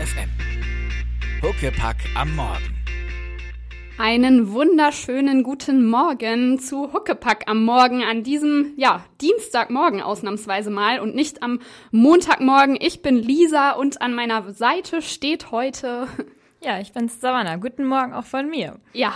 FM. Huckepack am Morgen. Einen wunderschönen guten Morgen zu Huckepack am Morgen an diesem, ja, Dienstagmorgen ausnahmsweise mal und nicht am Montagmorgen. Ich bin Lisa und an meiner Seite steht heute ja, ich bin's Savannah. Guten Morgen auch von mir. Ja,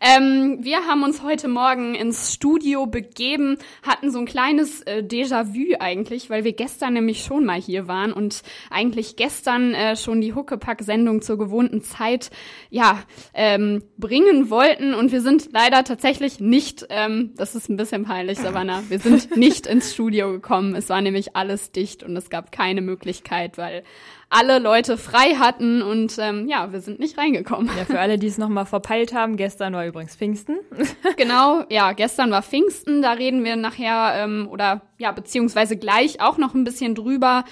ähm, wir haben uns heute Morgen ins Studio begeben, hatten so ein kleines äh, Déjà-vu eigentlich, weil wir gestern nämlich schon mal hier waren und eigentlich gestern äh, schon die Huckepack-Sendung zur gewohnten Zeit ja ähm, bringen wollten und wir sind leider tatsächlich nicht, ähm, das ist ein bisschen peinlich, Savannah, wir sind nicht ins Studio gekommen. Es war nämlich alles dicht und es gab keine Möglichkeit, weil alle Leute frei hatten und ähm, ja, wir sind nicht reingekommen. Ja, für alle, die es nochmal verpeilt haben, gestern war übrigens Pfingsten. genau, ja, gestern war Pfingsten, da reden wir nachher ähm, oder ja, beziehungsweise gleich auch noch ein bisschen drüber.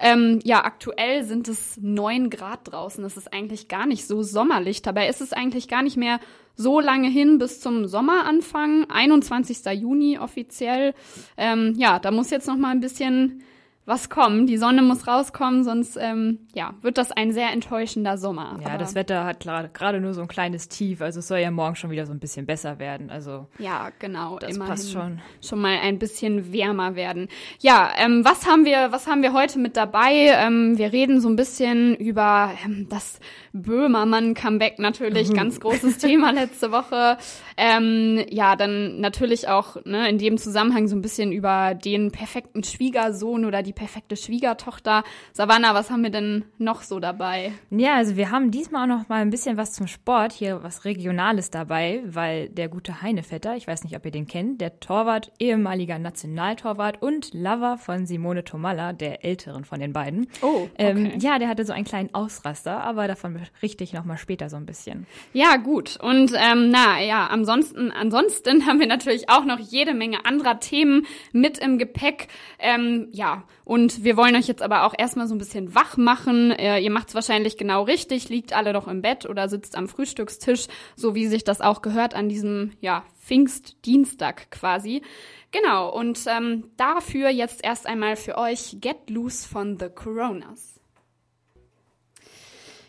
Ähm, ja, aktuell sind es neun Grad draußen. Das ist eigentlich gar nicht so sommerlich. Dabei ist es eigentlich gar nicht mehr so lange hin bis zum Sommeranfang, 21. Juni offiziell. Ähm, ja, da muss jetzt noch mal ein bisschen was kommen. Die Sonne muss rauskommen, sonst ähm, ja, wird das ein sehr enttäuschender Sommer. Ja, Aber das Wetter hat gerade nur so ein kleines Tief, also es soll ja morgen schon wieder so ein bisschen besser werden. Also ja, genau, das passt schon. Schon mal ein bisschen wärmer werden. Ja, ähm, was haben wir, was haben wir heute mit dabei? Ähm, wir reden so ein bisschen über ähm, das Böhmermann-Comeback natürlich, mhm. ganz großes Thema letzte Woche. Ähm, ja, dann natürlich auch ne, in dem Zusammenhang so ein bisschen über den perfekten Schwiegersohn oder die perfekte Schwiegertochter. Savannah, was haben wir denn noch so dabei? Ja, also wir haben diesmal auch noch mal ein bisschen was zum Sport, hier was Regionales dabei, weil der gute Heinevetter, ich weiß nicht, ob ihr den kennt, der Torwart, ehemaliger Nationaltorwart und Lover von Simone Tomalla, der älteren von den beiden. Oh, ähm, okay. ähm, ja, der hatte so einen kleinen Ausraster, aber davon richtig nochmal später so ein bisschen. Ja, gut. Und ähm, na ja, ansonsten, ansonsten haben wir natürlich auch noch jede Menge anderer Themen mit im Gepäck. Ähm, ja, und wir wollen euch jetzt aber auch erstmal so ein bisschen wach machen. Äh, ihr macht es wahrscheinlich genau richtig, liegt alle noch im Bett oder sitzt am Frühstückstisch, so wie sich das auch gehört an diesem ja, Pfingstdienstag quasi. Genau, und ähm, dafür jetzt erst einmal für euch Get Loose von The Coronas.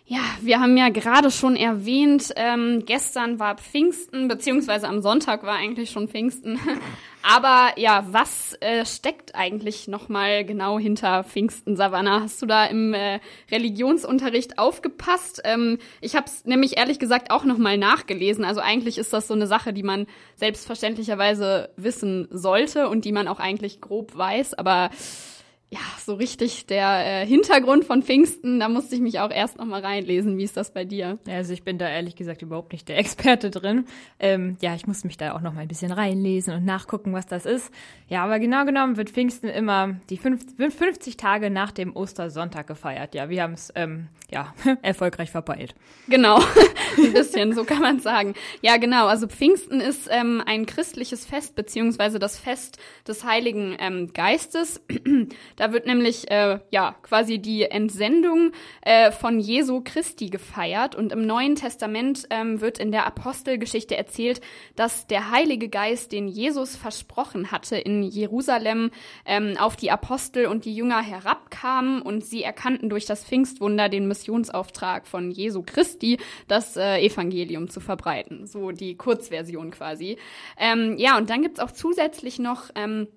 Ja, wir haben ja gerade schon erwähnt, ähm, gestern war Pfingsten, beziehungsweise am Sonntag war eigentlich schon Pfingsten. Aber ja, was äh, steckt eigentlich nochmal genau hinter Pfingsten, Savannah? Hast du da im äh, Religionsunterricht aufgepasst? Ähm, ich habe es nämlich ehrlich gesagt auch nochmal nachgelesen. Also eigentlich ist das so eine Sache, die man selbstverständlicherweise wissen sollte und die man auch eigentlich grob weiß. Aber ja, so richtig der äh, Hintergrund von Pfingsten, da musste ich mich auch erst noch mal reinlesen. Wie ist das bei dir? Ja, also ich bin da ehrlich gesagt überhaupt nicht der Experte drin. Ähm, ja, ich musste mich da auch noch mal ein bisschen reinlesen und nachgucken, was das ist. Ja, aber genau genommen wird Pfingsten immer die 50, 50 Tage nach dem Ostersonntag gefeiert. Ja, wir haben es ähm, ja erfolgreich verpeilt. Genau, ein bisschen, so kann man sagen. Ja, genau. Also Pfingsten ist ähm, ein christliches Fest beziehungsweise das Fest des Heiligen ähm, Geistes. Da wird nämlich äh, ja quasi die Entsendung äh, von Jesu Christi gefeiert und im Neuen Testament ähm, wird in der Apostelgeschichte erzählt, dass der Heilige Geist, den Jesus versprochen hatte in Jerusalem, ähm, auf die Apostel und die Jünger herabkam und sie erkannten durch das Pfingstwunder den Missionsauftrag von Jesu Christi, das äh, Evangelium zu verbreiten. So die Kurzversion quasi. Ähm, ja, und dann gibt's auch zusätzlich noch ähm,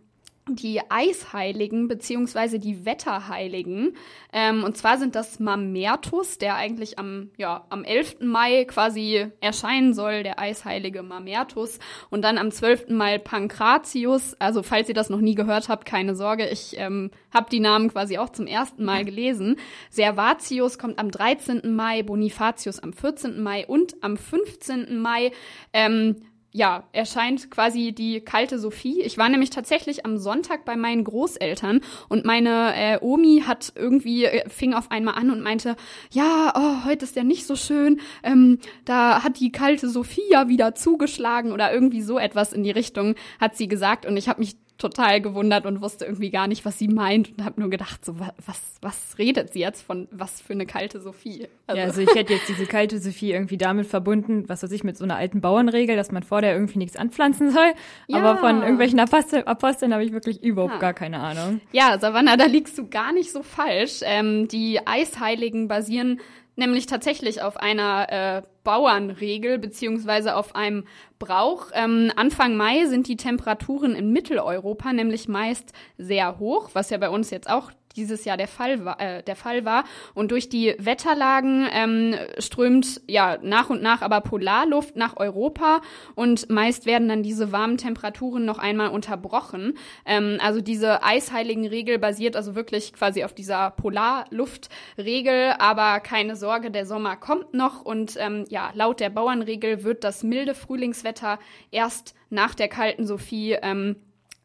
die Eisheiligen beziehungsweise die Wetterheiligen. Ähm, und zwar sind das Mamertus, der eigentlich am, ja, am 11. Mai quasi erscheinen soll, der Eisheilige Mamertus. Und dann am 12. Mai Pankratius. Also falls ihr das noch nie gehört habt, keine Sorge, ich ähm, habe die Namen quasi auch zum ersten Mal gelesen. Servatius kommt am 13. Mai, Bonifatius am 14. Mai und am 15. Mai ähm, ja, erscheint quasi die kalte Sophie. Ich war nämlich tatsächlich am Sonntag bei meinen Großeltern und meine äh, Omi hat irgendwie, äh, fing auf einmal an und meinte, ja, oh, heute ist ja nicht so schön, ähm, da hat die kalte Sophie ja wieder zugeschlagen oder irgendwie so etwas in die Richtung hat sie gesagt und ich habe mich total gewundert und wusste irgendwie gar nicht, was sie meint und habe nur gedacht, so was, was redet sie jetzt von was für eine kalte Sophie? Also. Ja, also ich hätte jetzt diese kalte Sophie irgendwie damit verbunden, was weiß ich, mit so einer alten Bauernregel, dass man vor der irgendwie nichts anpflanzen soll. Ja. Aber von irgendwelchen Apostel, Aposteln habe ich wirklich überhaupt ja. gar keine Ahnung. Ja, Savannah, da liegst du gar nicht so falsch. Ähm, die Eisheiligen basieren nämlich tatsächlich auf einer äh, Bauernregel beziehungsweise auf einem Brauch. Ähm, Anfang Mai sind die Temperaturen in Mitteleuropa nämlich meist sehr hoch, was ja bei uns jetzt auch dieses Jahr der Fall war. Äh, der Fall war. Und durch die Wetterlagen ähm, strömt ja nach und nach aber Polarluft nach Europa und meist werden dann diese warmen Temperaturen noch einmal unterbrochen. Ähm, also diese eisheiligen Regel basiert also wirklich quasi auf dieser Polarluftregel, aber keine Sorge, der Sommer kommt noch und ähm, ja, laut der Bauernregel wird das milde Frühlingswetter erst nach der kalten Sophie ähm,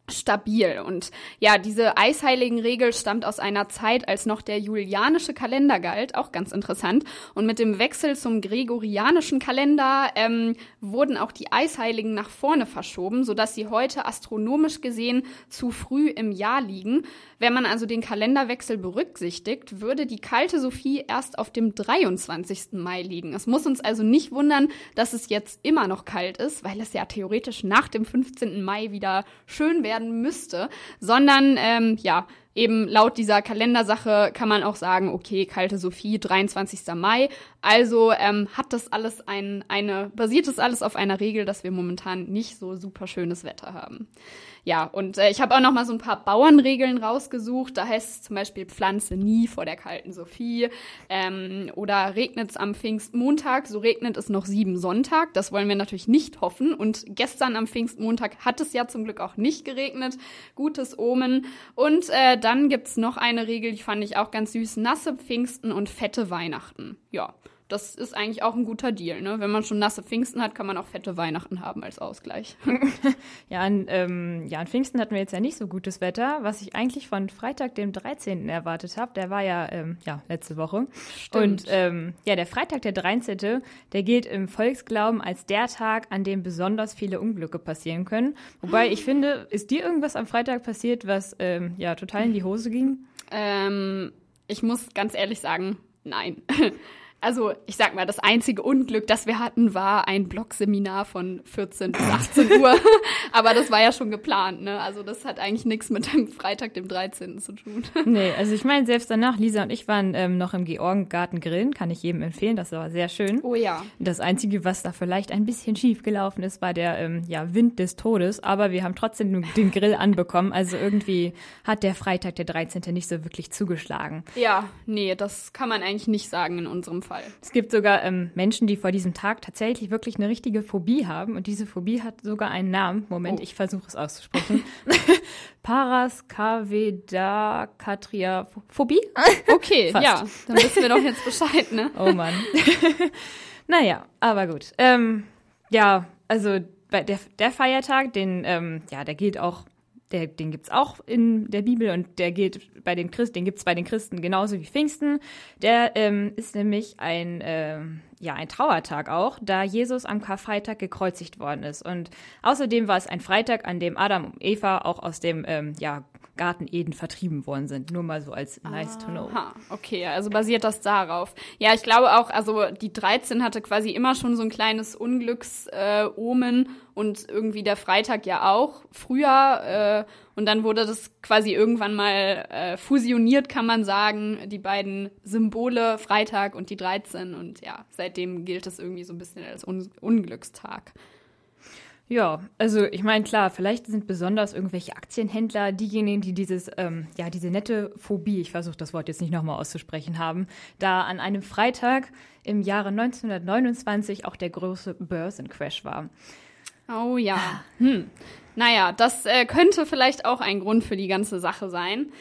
stabil. Und ja, diese Eisheiligen-Regel stammt aus einer Zeit, als noch der julianische Kalender galt, auch ganz interessant. Und mit dem Wechsel zum gregorianischen Kalender ähm, wurden auch die Eisheiligen nach vorne verschoben, sodass sie heute astronomisch gesehen zu früh im Jahr liegen. Wenn man also den Kalenderwechsel berücksichtigt, würde die kalte Sophie erst auf dem 23. Mai liegen. Es muss uns also nicht wundern, dass es jetzt immer noch kalt ist, weil es ja theoretisch nach dem 15. Mai wieder schön werden müsste, sondern ähm, ja, eben laut dieser Kalendersache kann man auch sagen, okay, kalte Sophie, 23. Mai. Also ähm, hat das alles ein, eine, basiert das alles auf einer Regel, dass wir momentan nicht so super schönes Wetter haben. Ja, und äh, ich habe auch noch mal so ein paar Bauernregeln rausgesucht. Da heißt es zum Beispiel Pflanze nie vor der kalten Sophie. Ähm, oder regnet es am Pfingstmontag, so regnet es noch sieben Sonntag. Das wollen wir natürlich nicht hoffen. Und gestern am Pfingstmontag hat es ja zum Glück auch nicht geregnet. Gutes Omen. Und äh, dann gibt's noch eine Regel, die fand ich auch ganz süß. Nasse Pfingsten und fette Weihnachten. Ja das ist eigentlich auch ein guter Deal. Ne? Wenn man schon nasse Pfingsten hat, kann man auch fette Weihnachten haben als Ausgleich. ja, an, ähm, ja, an Pfingsten hatten wir jetzt ja nicht so gutes Wetter, was ich eigentlich von Freitag, dem 13. erwartet habe. Der war ja, ähm, ja letzte Woche. Stimmt. Und ähm, ja, der Freitag, der 13., der gilt im Volksglauben als der Tag, an dem besonders viele Unglücke passieren können. Wobei ich finde, ist dir irgendwas am Freitag passiert, was ähm, ja total in die Hose ging? Ähm, ich muss ganz ehrlich sagen, nein. also ich sag mal, das einzige Unglück, das wir hatten, war ein Blogseminar von 14 bis 18 Uhr. Aber das war ja schon geplant, ne? Also das hat eigentlich nichts mit dem Freitag, dem 13. zu tun. Nee, also ich meine, selbst danach, Lisa und ich waren ähm, noch im Georgengarten grillen, kann ich jedem empfehlen, das war sehr schön. Oh ja. Das Einzige, was da vielleicht ein bisschen schief gelaufen ist, war der ähm, ja, Wind des Todes, aber wir haben trotzdem den Grill anbekommen. Also irgendwie hat der Freitag, der 13. nicht so wirklich zugeschlagen. Ja, nee, das kann man eigentlich nicht sagen in unserem Fall. Fall. Es gibt sogar ähm, Menschen, die vor diesem Tag tatsächlich wirklich eine richtige Phobie haben. Und diese Phobie hat sogar einen Namen. Moment, oh. ich versuche es auszusprechen. Paraskavedakatria-Phobie? Okay, ja, dann wissen wir doch jetzt Bescheid, ne? Oh Mann. naja, aber gut. Ähm, ja, also der, der Feiertag, den, ähm, ja, der gilt auch der, den gibt's auch in der Bibel und der gilt bei den Christen, den gibt's bei den Christen genauso wie Pfingsten. Der ähm, ist nämlich ein, äh, ja, ein Trauertag auch, da Jesus am Karfreitag gekreuzigt worden ist. Und außerdem war es ein Freitag, an dem Adam und Eva auch aus dem ähm, ja, Garten Eden vertrieben worden sind. Nur mal so als nice to know. Aha, okay, also basiert das darauf. Ja, ich glaube auch, also die 13 hatte quasi immer schon so ein kleines Unglücksomen äh, und irgendwie der Freitag ja auch früher. Äh, und dann wurde das quasi irgendwann mal äh, fusioniert, kann man sagen, die beiden Symbole Freitag und die 13. Und ja, seitdem gilt es irgendwie so ein bisschen als Un Unglückstag. Ja, also ich meine, klar, vielleicht sind besonders irgendwelche Aktienhändler diejenigen, die dieses, ähm, ja, diese nette Phobie, ich versuche das Wort jetzt nicht nochmal auszusprechen haben, da an einem Freitag im Jahre 1929 auch der große Börsencrash war. Oh ja. Hm. Naja, das äh, könnte vielleicht auch ein Grund für die ganze Sache sein.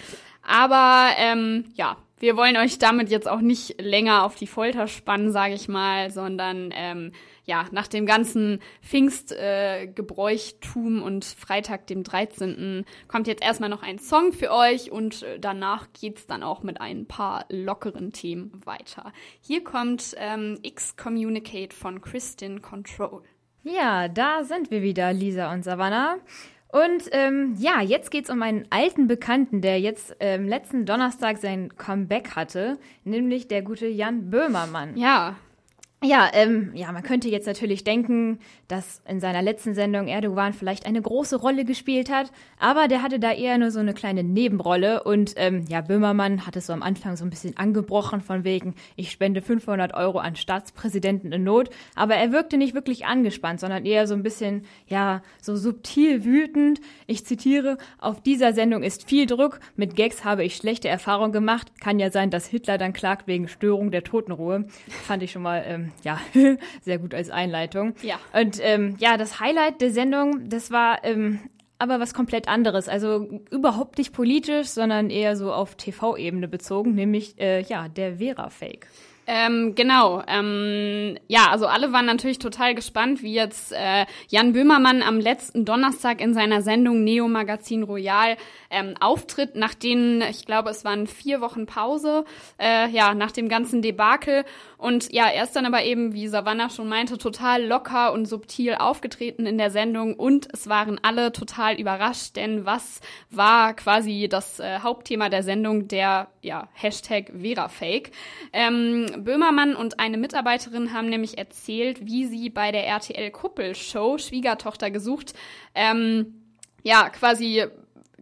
Aber ähm, ja, wir wollen euch damit jetzt auch nicht länger auf die Folter spannen, sage ich mal, sondern ähm, ja, nach dem ganzen Pfingstgebräuchtum äh, und Freitag, dem 13. kommt jetzt erstmal noch ein Song für euch und äh, danach geht's dann auch mit ein paar lockeren Themen weiter. Hier kommt ähm, X-Communicate von Kristin Control. Ja, da sind wir wieder, Lisa und Savannah. Und ähm, ja, jetzt geht's um einen alten Bekannten, der jetzt ähm, letzten Donnerstag sein Comeback hatte, nämlich der gute Jan Böhmermann. Ja, Ja, ähm, ja, man könnte jetzt natürlich denken, dass in seiner letzten Sendung Erdogan vielleicht eine große Rolle gespielt hat, aber der hatte da eher nur so eine kleine Nebenrolle und ähm, ja, Böhmermann hat es so am Anfang so ein bisschen angebrochen von wegen, ich spende 500 Euro an Staatspräsidenten in Not, aber er wirkte nicht wirklich angespannt, sondern eher so ein bisschen, ja, so subtil wütend. Ich zitiere, auf dieser Sendung ist viel Druck, mit Gags habe ich schlechte Erfahrungen gemacht, kann ja sein, dass Hitler dann klagt wegen Störung der Totenruhe. Fand ich schon mal, ähm, ja, sehr gut als Einleitung. Ja. Und ähm, ja, das Highlight der Sendung, das war ähm, aber was komplett anderes. Also überhaupt nicht politisch, sondern eher so auf TV-Ebene bezogen, nämlich äh, ja, der Vera-Fake. Ähm, genau. Ähm, ja, also alle waren natürlich total gespannt, wie jetzt äh, Jan Böhmermann am letzten Donnerstag in seiner Sendung Neo Magazin Royal ähm, auftritt, nach denen, ich glaube, es waren vier Wochen Pause, äh, ja, nach dem ganzen Debakel. Und ja, er ist dann aber eben, wie Savannah schon meinte, total locker und subtil aufgetreten in der Sendung und es waren alle total überrascht, denn was war quasi das äh, Hauptthema der Sendung, der ja, Hashtag VeraFake. Ähm, Böhmermann und eine Mitarbeiterin haben nämlich erzählt, wie sie bei der RTL-Kuppelshow Schwiegertochter gesucht, ähm, ja, quasi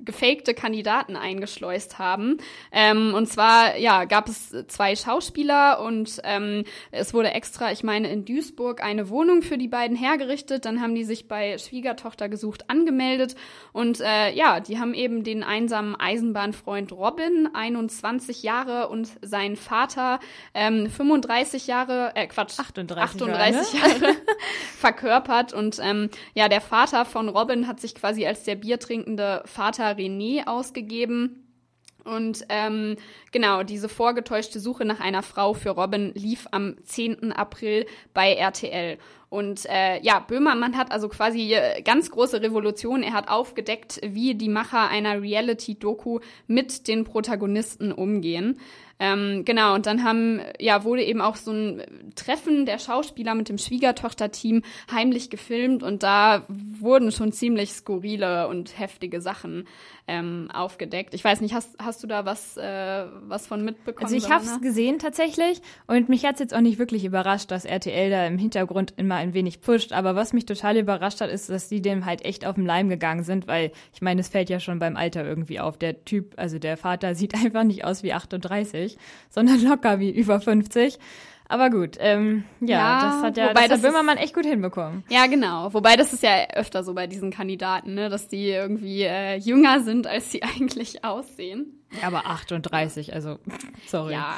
gefakte Kandidaten eingeschleust haben. Ähm, und zwar, ja, gab es zwei Schauspieler und ähm, es wurde extra, ich meine, in Duisburg eine Wohnung für die beiden hergerichtet. Dann haben die sich bei Schwiegertochter gesucht angemeldet und äh, ja, die haben eben den einsamen Eisenbahnfreund Robin, 21 Jahre, und seinen Vater, ähm, 35 Jahre, äh, Quatsch, 38 38 Jahre verkörpert. Und ähm, ja, der Vater von Robin hat sich quasi als der biertrinkende Vater René ausgegeben. Und ähm, genau, diese vorgetäuschte Suche nach einer Frau für Robin lief am 10. April bei RTL. Und äh, ja, Böhmermann hat also quasi äh, ganz große Revolution. Er hat aufgedeckt, wie die Macher einer Reality-Doku mit den Protagonisten umgehen. Ähm, genau, und dann haben, ja, wurde eben auch so ein Treffen der Schauspieler mit dem Schwiegertochter-Team heimlich gefilmt und da wurden schon ziemlich skurrile und heftige Sachen ähm, aufgedeckt. Ich weiß nicht, hast, hast du da was, äh, was von mitbekommen? Also ich habe es gesehen tatsächlich und mich hat's jetzt auch nicht wirklich überrascht, dass RTL da im Hintergrund immer ein wenig pusht. Aber was mich total überrascht hat, ist, dass die dem halt echt auf den Leim gegangen sind, weil ich meine, es fällt ja schon beim Alter irgendwie auf. Der Typ, also der Vater sieht einfach nicht aus wie 38, sondern locker wie über 50. Aber gut, ähm, ja, Ja, das hat ja wobei das das Böhmermann echt gut hinbekommen. Ja, genau. Wobei das ist ja öfter so bei diesen Kandidaten, ne, dass die irgendwie äh, jünger sind, als sie eigentlich aussehen. Aber 38, also sorry. Ja,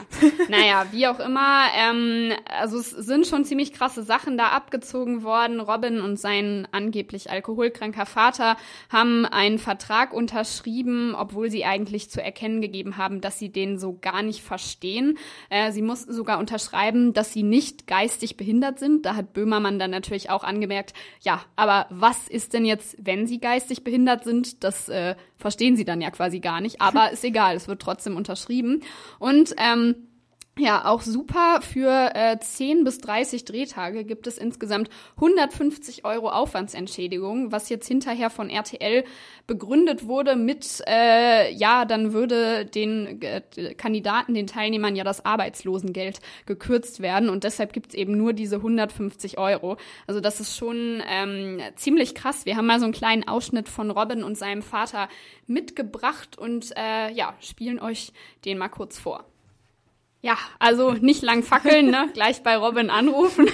naja, wie auch immer. Ähm, also es sind schon ziemlich krasse Sachen da abgezogen worden. Robin und sein angeblich alkoholkranker Vater haben einen Vertrag unterschrieben, obwohl sie eigentlich zu erkennen gegeben haben, dass sie den so gar nicht verstehen. Äh, sie mussten sogar unterschreiben, dass sie nicht geistig behindert sind. Da hat Böhmermann dann natürlich auch angemerkt, ja, aber was ist denn jetzt, wenn sie geistig behindert sind? Das äh, verstehen sie dann ja quasi gar nicht. Aber ist egal, es wird trotzdem unterschrieben. Und ähm, ja, auch super. Für äh, 10 bis 30 Drehtage gibt es insgesamt 150 Euro Aufwandsentschädigung, was jetzt hinterher von RTL begründet wurde mit, äh, ja, dann würde den äh, Kandidaten, den Teilnehmern ja das Arbeitslosengeld gekürzt werden und deshalb gibt's eben nur diese 150 Euro. Also das ist schon ähm, ziemlich krass. Wir haben mal so einen kleinen Ausschnitt von Robin und seinem Vater mitgebracht und äh, ja, spielen euch den mal kurz vor. Ja, also nicht lang fackeln, ne? gleich bei Robin anrufen.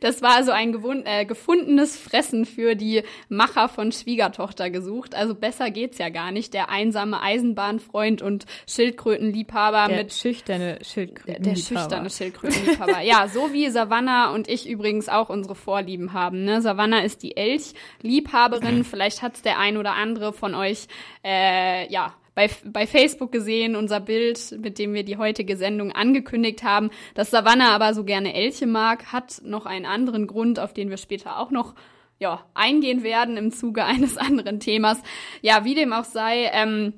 Das war also ein äh, gefundenes Fressen für die Macher von Schwiegertochter gesucht. Also besser geht's ja gar nicht. Der einsame Eisenbahnfreund und Schildkrötenliebhaber Der mit schüchterne der, Schildkröten. der schüchterne Schildkrötenliebhaber. ja, so wie Savannah und ich übrigens auch unsere Vorlieben haben. Ne? Savannah ist die Elchliebhaberin. Vielleicht hat's der ein oder andere von euch, äh, ja, bei, bei Facebook gesehen, unser Bild, mit dem wir die heutige Sendung angekündigt haben. Dass Savannah aber so gerne Elche mag, hat noch einen anderen Grund, auf den wir später auch noch ja, eingehen werden im Zuge eines anderen Themas. Ja, wie dem auch sei, ähm,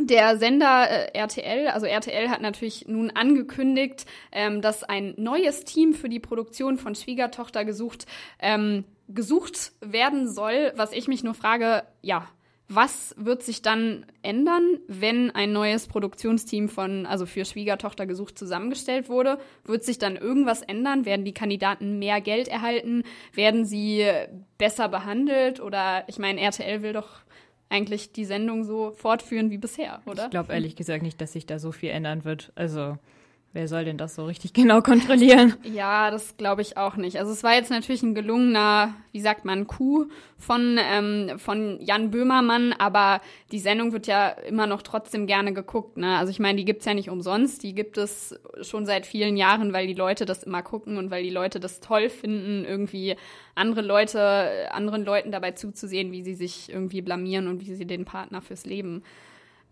der Sender äh, RTL, also RTL hat natürlich nun angekündigt, ähm, dass ein neues Team für die Produktion von Schwiegertochter gesucht, ähm, gesucht werden soll. Was ich mich nur frage, ja, was wird sich dann ändern, wenn ein neues Produktionsteam von, also für Schwiegertochter gesucht, zusammengestellt wurde? Wird sich dann irgendwas ändern? Werden die Kandidaten mehr Geld erhalten? Werden sie besser behandelt? Oder ich meine, RTL will doch eigentlich die Sendung so fortführen wie bisher, oder? Ich glaube ehrlich gesagt nicht, dass sich da so viel ändern wird. Also Wer soll denn das so richtig genau kontrollieren? Ja, das glaube ich auch nicht. Also es war jetzt natürlich ein gelungener, wie sagt man, Coup von, ähm, von Jan Böhmermann, aber die Sendung wird ja immer noch trotzdem gerne geguckt. Ne? Also ich meine, die gibt's ja nicht umsonst, die gibt es schon seit vielen Jahren, weil die Leute das immer gucken und weil die Leute das toll finden, irgendwie andere Leute, anderen Leuten dabei zuzusehen, wie sie sich irgendwie blamieren und wie sie den Partner fürs Leben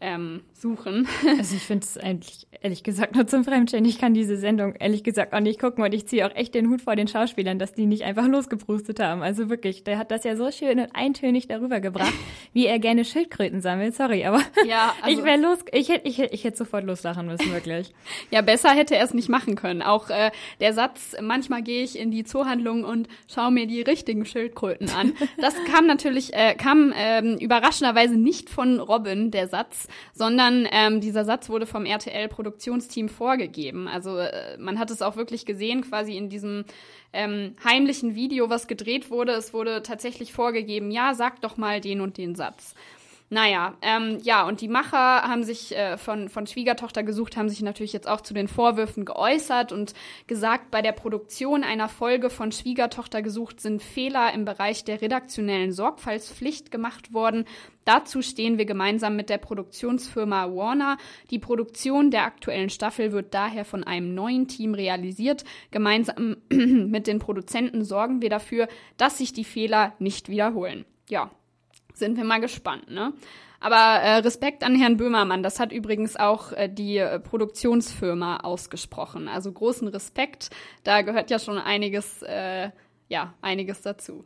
ähm, suchen. Also ich finde es eigentlich, ehrlich gesagt, nur zum Fremdstellen. Ich kann diese Sendung ehrlich gesagt auch nicht gucken und ich ziehe auch echt den Hut vor den Schauspielern, dass die nicht einfach losgeprustet haben. Also wirklich, der hat das ja so schön und eintönig darüber gebracht, wie er gerne Schildkröten sammelt. Sorry, aber ja, also ich wäre los, ich hätte ich, ich hätte sofort loslachen müssen, wirklich. ja, besser hätte er es nicht machen können. Auch äh, der Satz, manchmal gehe ich in die Zoohandlung und schaue mir die richtigen Schildkröten an. Das kam natürlich, äh, kam ähm, überraschenderweise nicht von Robin, der Satz, sondern ähm, dieser Satz wurde vom RTL-Produktionsteam vorgegeben. Also äh, man hat es auch wirklich gesehen, quasi in diesem ähm, heimlichen Video, was gedreht wurde. Es wurde tatsächlich vorgegeben, ja, sag doch mal den und den Satz. Naja, ähm, ja, und die Macher haben sich äh, von, von Schwiegertochter gesucht, haben sich natürlich jetzt auch zu den Vorwürfen geäußert und gesagt, bei der Produktion einer Folge von Schwiegertochter gesucht sind Fehler im Bereich der redaktionellen Sorgfaltspflicht gemacht worden. Dazu stehen wir gemeinsam mit der Produktionsfirma Warner. Die Produktion der aktuellen Staffel wird daher von einem neuen Team realisiert. Gemeinsam mit den Produzenten sorgen wir dafür, dass sich die Fehler nicht wiederholen. Ja, sind wir mal gespannt, ne? Aber äh, Respekt an Herrn Böhmermann, das hat übrigens auch äh, die äh, Produktionsfirma ausgesprochen. Also großen Respekt, da gehört ja schon einiges, äh, ja, einiges dazu.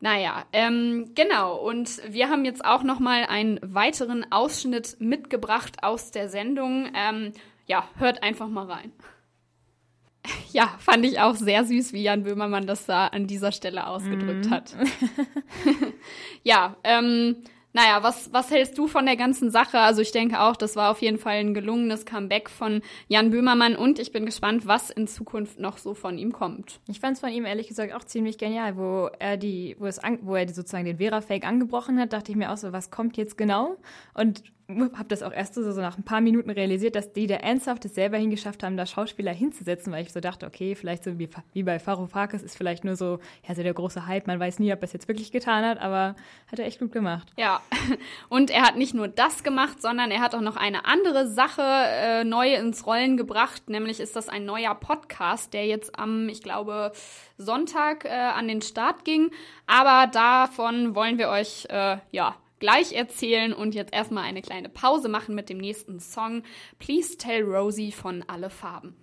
Naja, ähm, genau. Und wir haben jetzt auch noch mal einen weiteren Ausschnitt mitgebracht aus der Sendung. Ähm, ja, hört einfach mal rein. Ja, fand ich auch sehr süß, wie Jan Böhmermann das da an dieser Stelle ausgedrückt mm. hat. ja, ähm, naja, was, was hältst du von der ganzen Sache? Also ich denke auch, das war auf jeden Fall ein gelungenes Comeback von Jan Böhmermann und ich bin gespannt, was in Zukunft noch so von ihm kommt. Ich fand es von ihm ehrlich gesagt auch ziemlich genial, wo er die, wo es an, wo er die sozusagen den Vera-Fake angebrochen hat, dachte ich mir auch so, was kommt jetzt genau? Und habe das auch erst so, so nach ein paar Minuten realisiert, dass die da ernsthaft es selber hingeschafft haben, da Schauspieler hinzusetzen, weil ich so dachte, okay, vielleicht so wie, wie bei Faroufakis ist vielleicht nur so, ja, so der große Hype, man weiß nie, ob er es jetzt wirklich getan hat, aber hat er echt gut gemacht. Ja, und er hat nicht nur das gemacht, sondern er hat auch noch eine andere Sache äh, neu ins Rollen gebracht, nämlich ist das ein neuer Podcast, der jetzt am, ich glaube, Sonntag äh, an den Start ging, aber davon wollen wir euch, äh, ja, gleich erzählen und jetzt erstmal eine kleine Pause machen mit dem nächsten Song Please Tell Rosie von Alle Farben.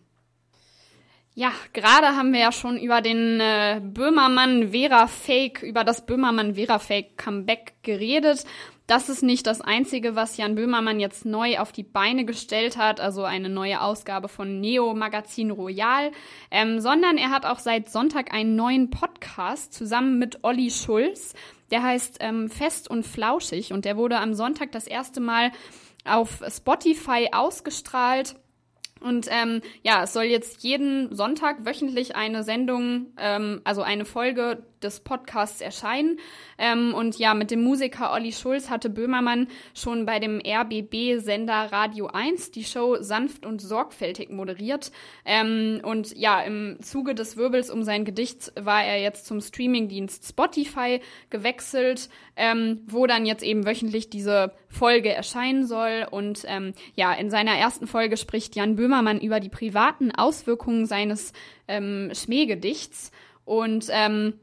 Ja, gerade haben wir ja schon über den äh, Böhmermann Vera Fake, über das Böhmermann Vera Fake Comeback geredet. Das ist nicht das Einzige, was Jan Böhmermann jetzt neu auf die Beine gestellt hat, also eine neue Ausgabe von Neo Magazin Royal, ähm, sondern er hat auch seit Sonntag einen neuen Podcast zusammen mit Olli Schulz. Der heißt ähm, Fest und Flauschig und der wurde am Sonntag das erste Mal auf Spotify ausgestrahlt. Und ähm, ja, es soll jetzt jeden Sonntag wöchentlich eine Sendung, ähm, also eine Folge des Podcasts erscheinen. Ähm, und ja, mit dem Musiker Olli Schulz hatte Böhmermann schon bei dem RBB-Sender Radio 1 die Show sanft und sorgfältig moderiert. Ähm, und ja, im Zuge des Wirbels um sein Gedicht war er jetzt zum Streamingdienst Spotify gewechselt, ähm, wo dann jetzt eben wöchentlich diese Folge erscheinen soll. Und ähm, ja, in seiner ersten Folge spricht Jan Böhmermann über die privaten Auswirkungen seines ähm, Schmähgedichts. Und ähm,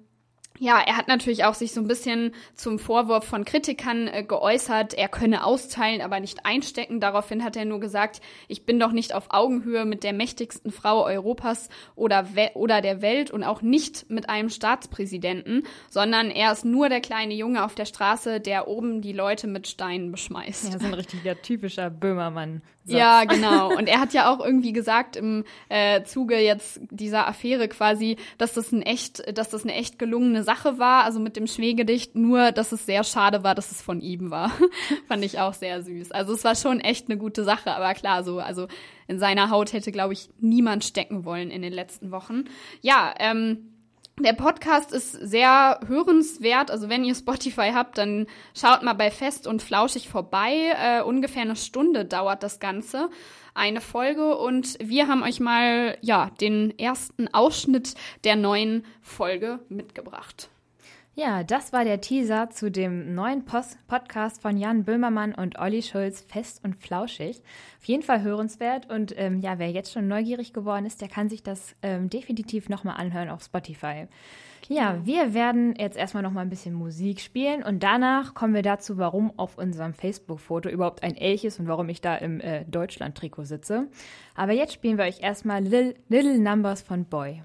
ja, er hat natürlich auch sich so ein bisschen zum Vorwurf von Kritikern äh, geäußert, er könne austeilen, aber nicht einstecken. Daraufhin hat er nur gesagt, ich bin doch nicht auf Augenhöhe mit der mächtigsten Frau Europas oder, oder der Welt und auch nicht mit einem Staatspräsidenten, sondern er ist nur der kleine Junge auf der Straße, der oben die Leute mit Steinen beschmeißt. Ja, so ein richtiger typischer Böhmermann Ja, genau. Und er hat ja auch irgendwie gesagt im äh, Zuge jetzt dieser Affäre quasi, dass das ein echt, dass das eine echt gelungene Sache war, also mit dem Schmähgedicht, nur dass es sehr schade war, dass es von ihm war. Fand ich auch sehr süß. Also es war schon echt eine gute Sache, aber klar, so, also in seiner Haut hätte, glaube ich, niemand stecken wollen in den letzten Wochen. Ja, ähm, der Podcast ist sehr hörenswert. Also wenn ihr Spotify habt, dann schaut mal bei Fest und Flauschig vorbei. Äh, ungefähr eine Stunde dauert das Ganze, eine Folge. Und wir haben euch mal ja den ersten Ausschnitt der neuen Folge mitgebracht. Ja, das war der Teaser zu dem neuen Post Podcast von Jan Böhmermann und Olli Schulz, Fest und Flauschig. Auf jeden Fall hörenswert und ähm, ja, wer jetzt schon neugierig geworden ist, der kann sich das ähm, definitiv nochmal anhören auf Spotify. Ja, wir werden jetzt erstmal nochmal ein bisschen Musik spielen und danach kommen wir dazu, warum auf unserem Facebook-Foto überhaupt ein Elch ist und warum ich da im äh, Deutschland-Trikot sitze. Aber jetzt spielen wir euch erstmal Little, Little Numbers von Boy.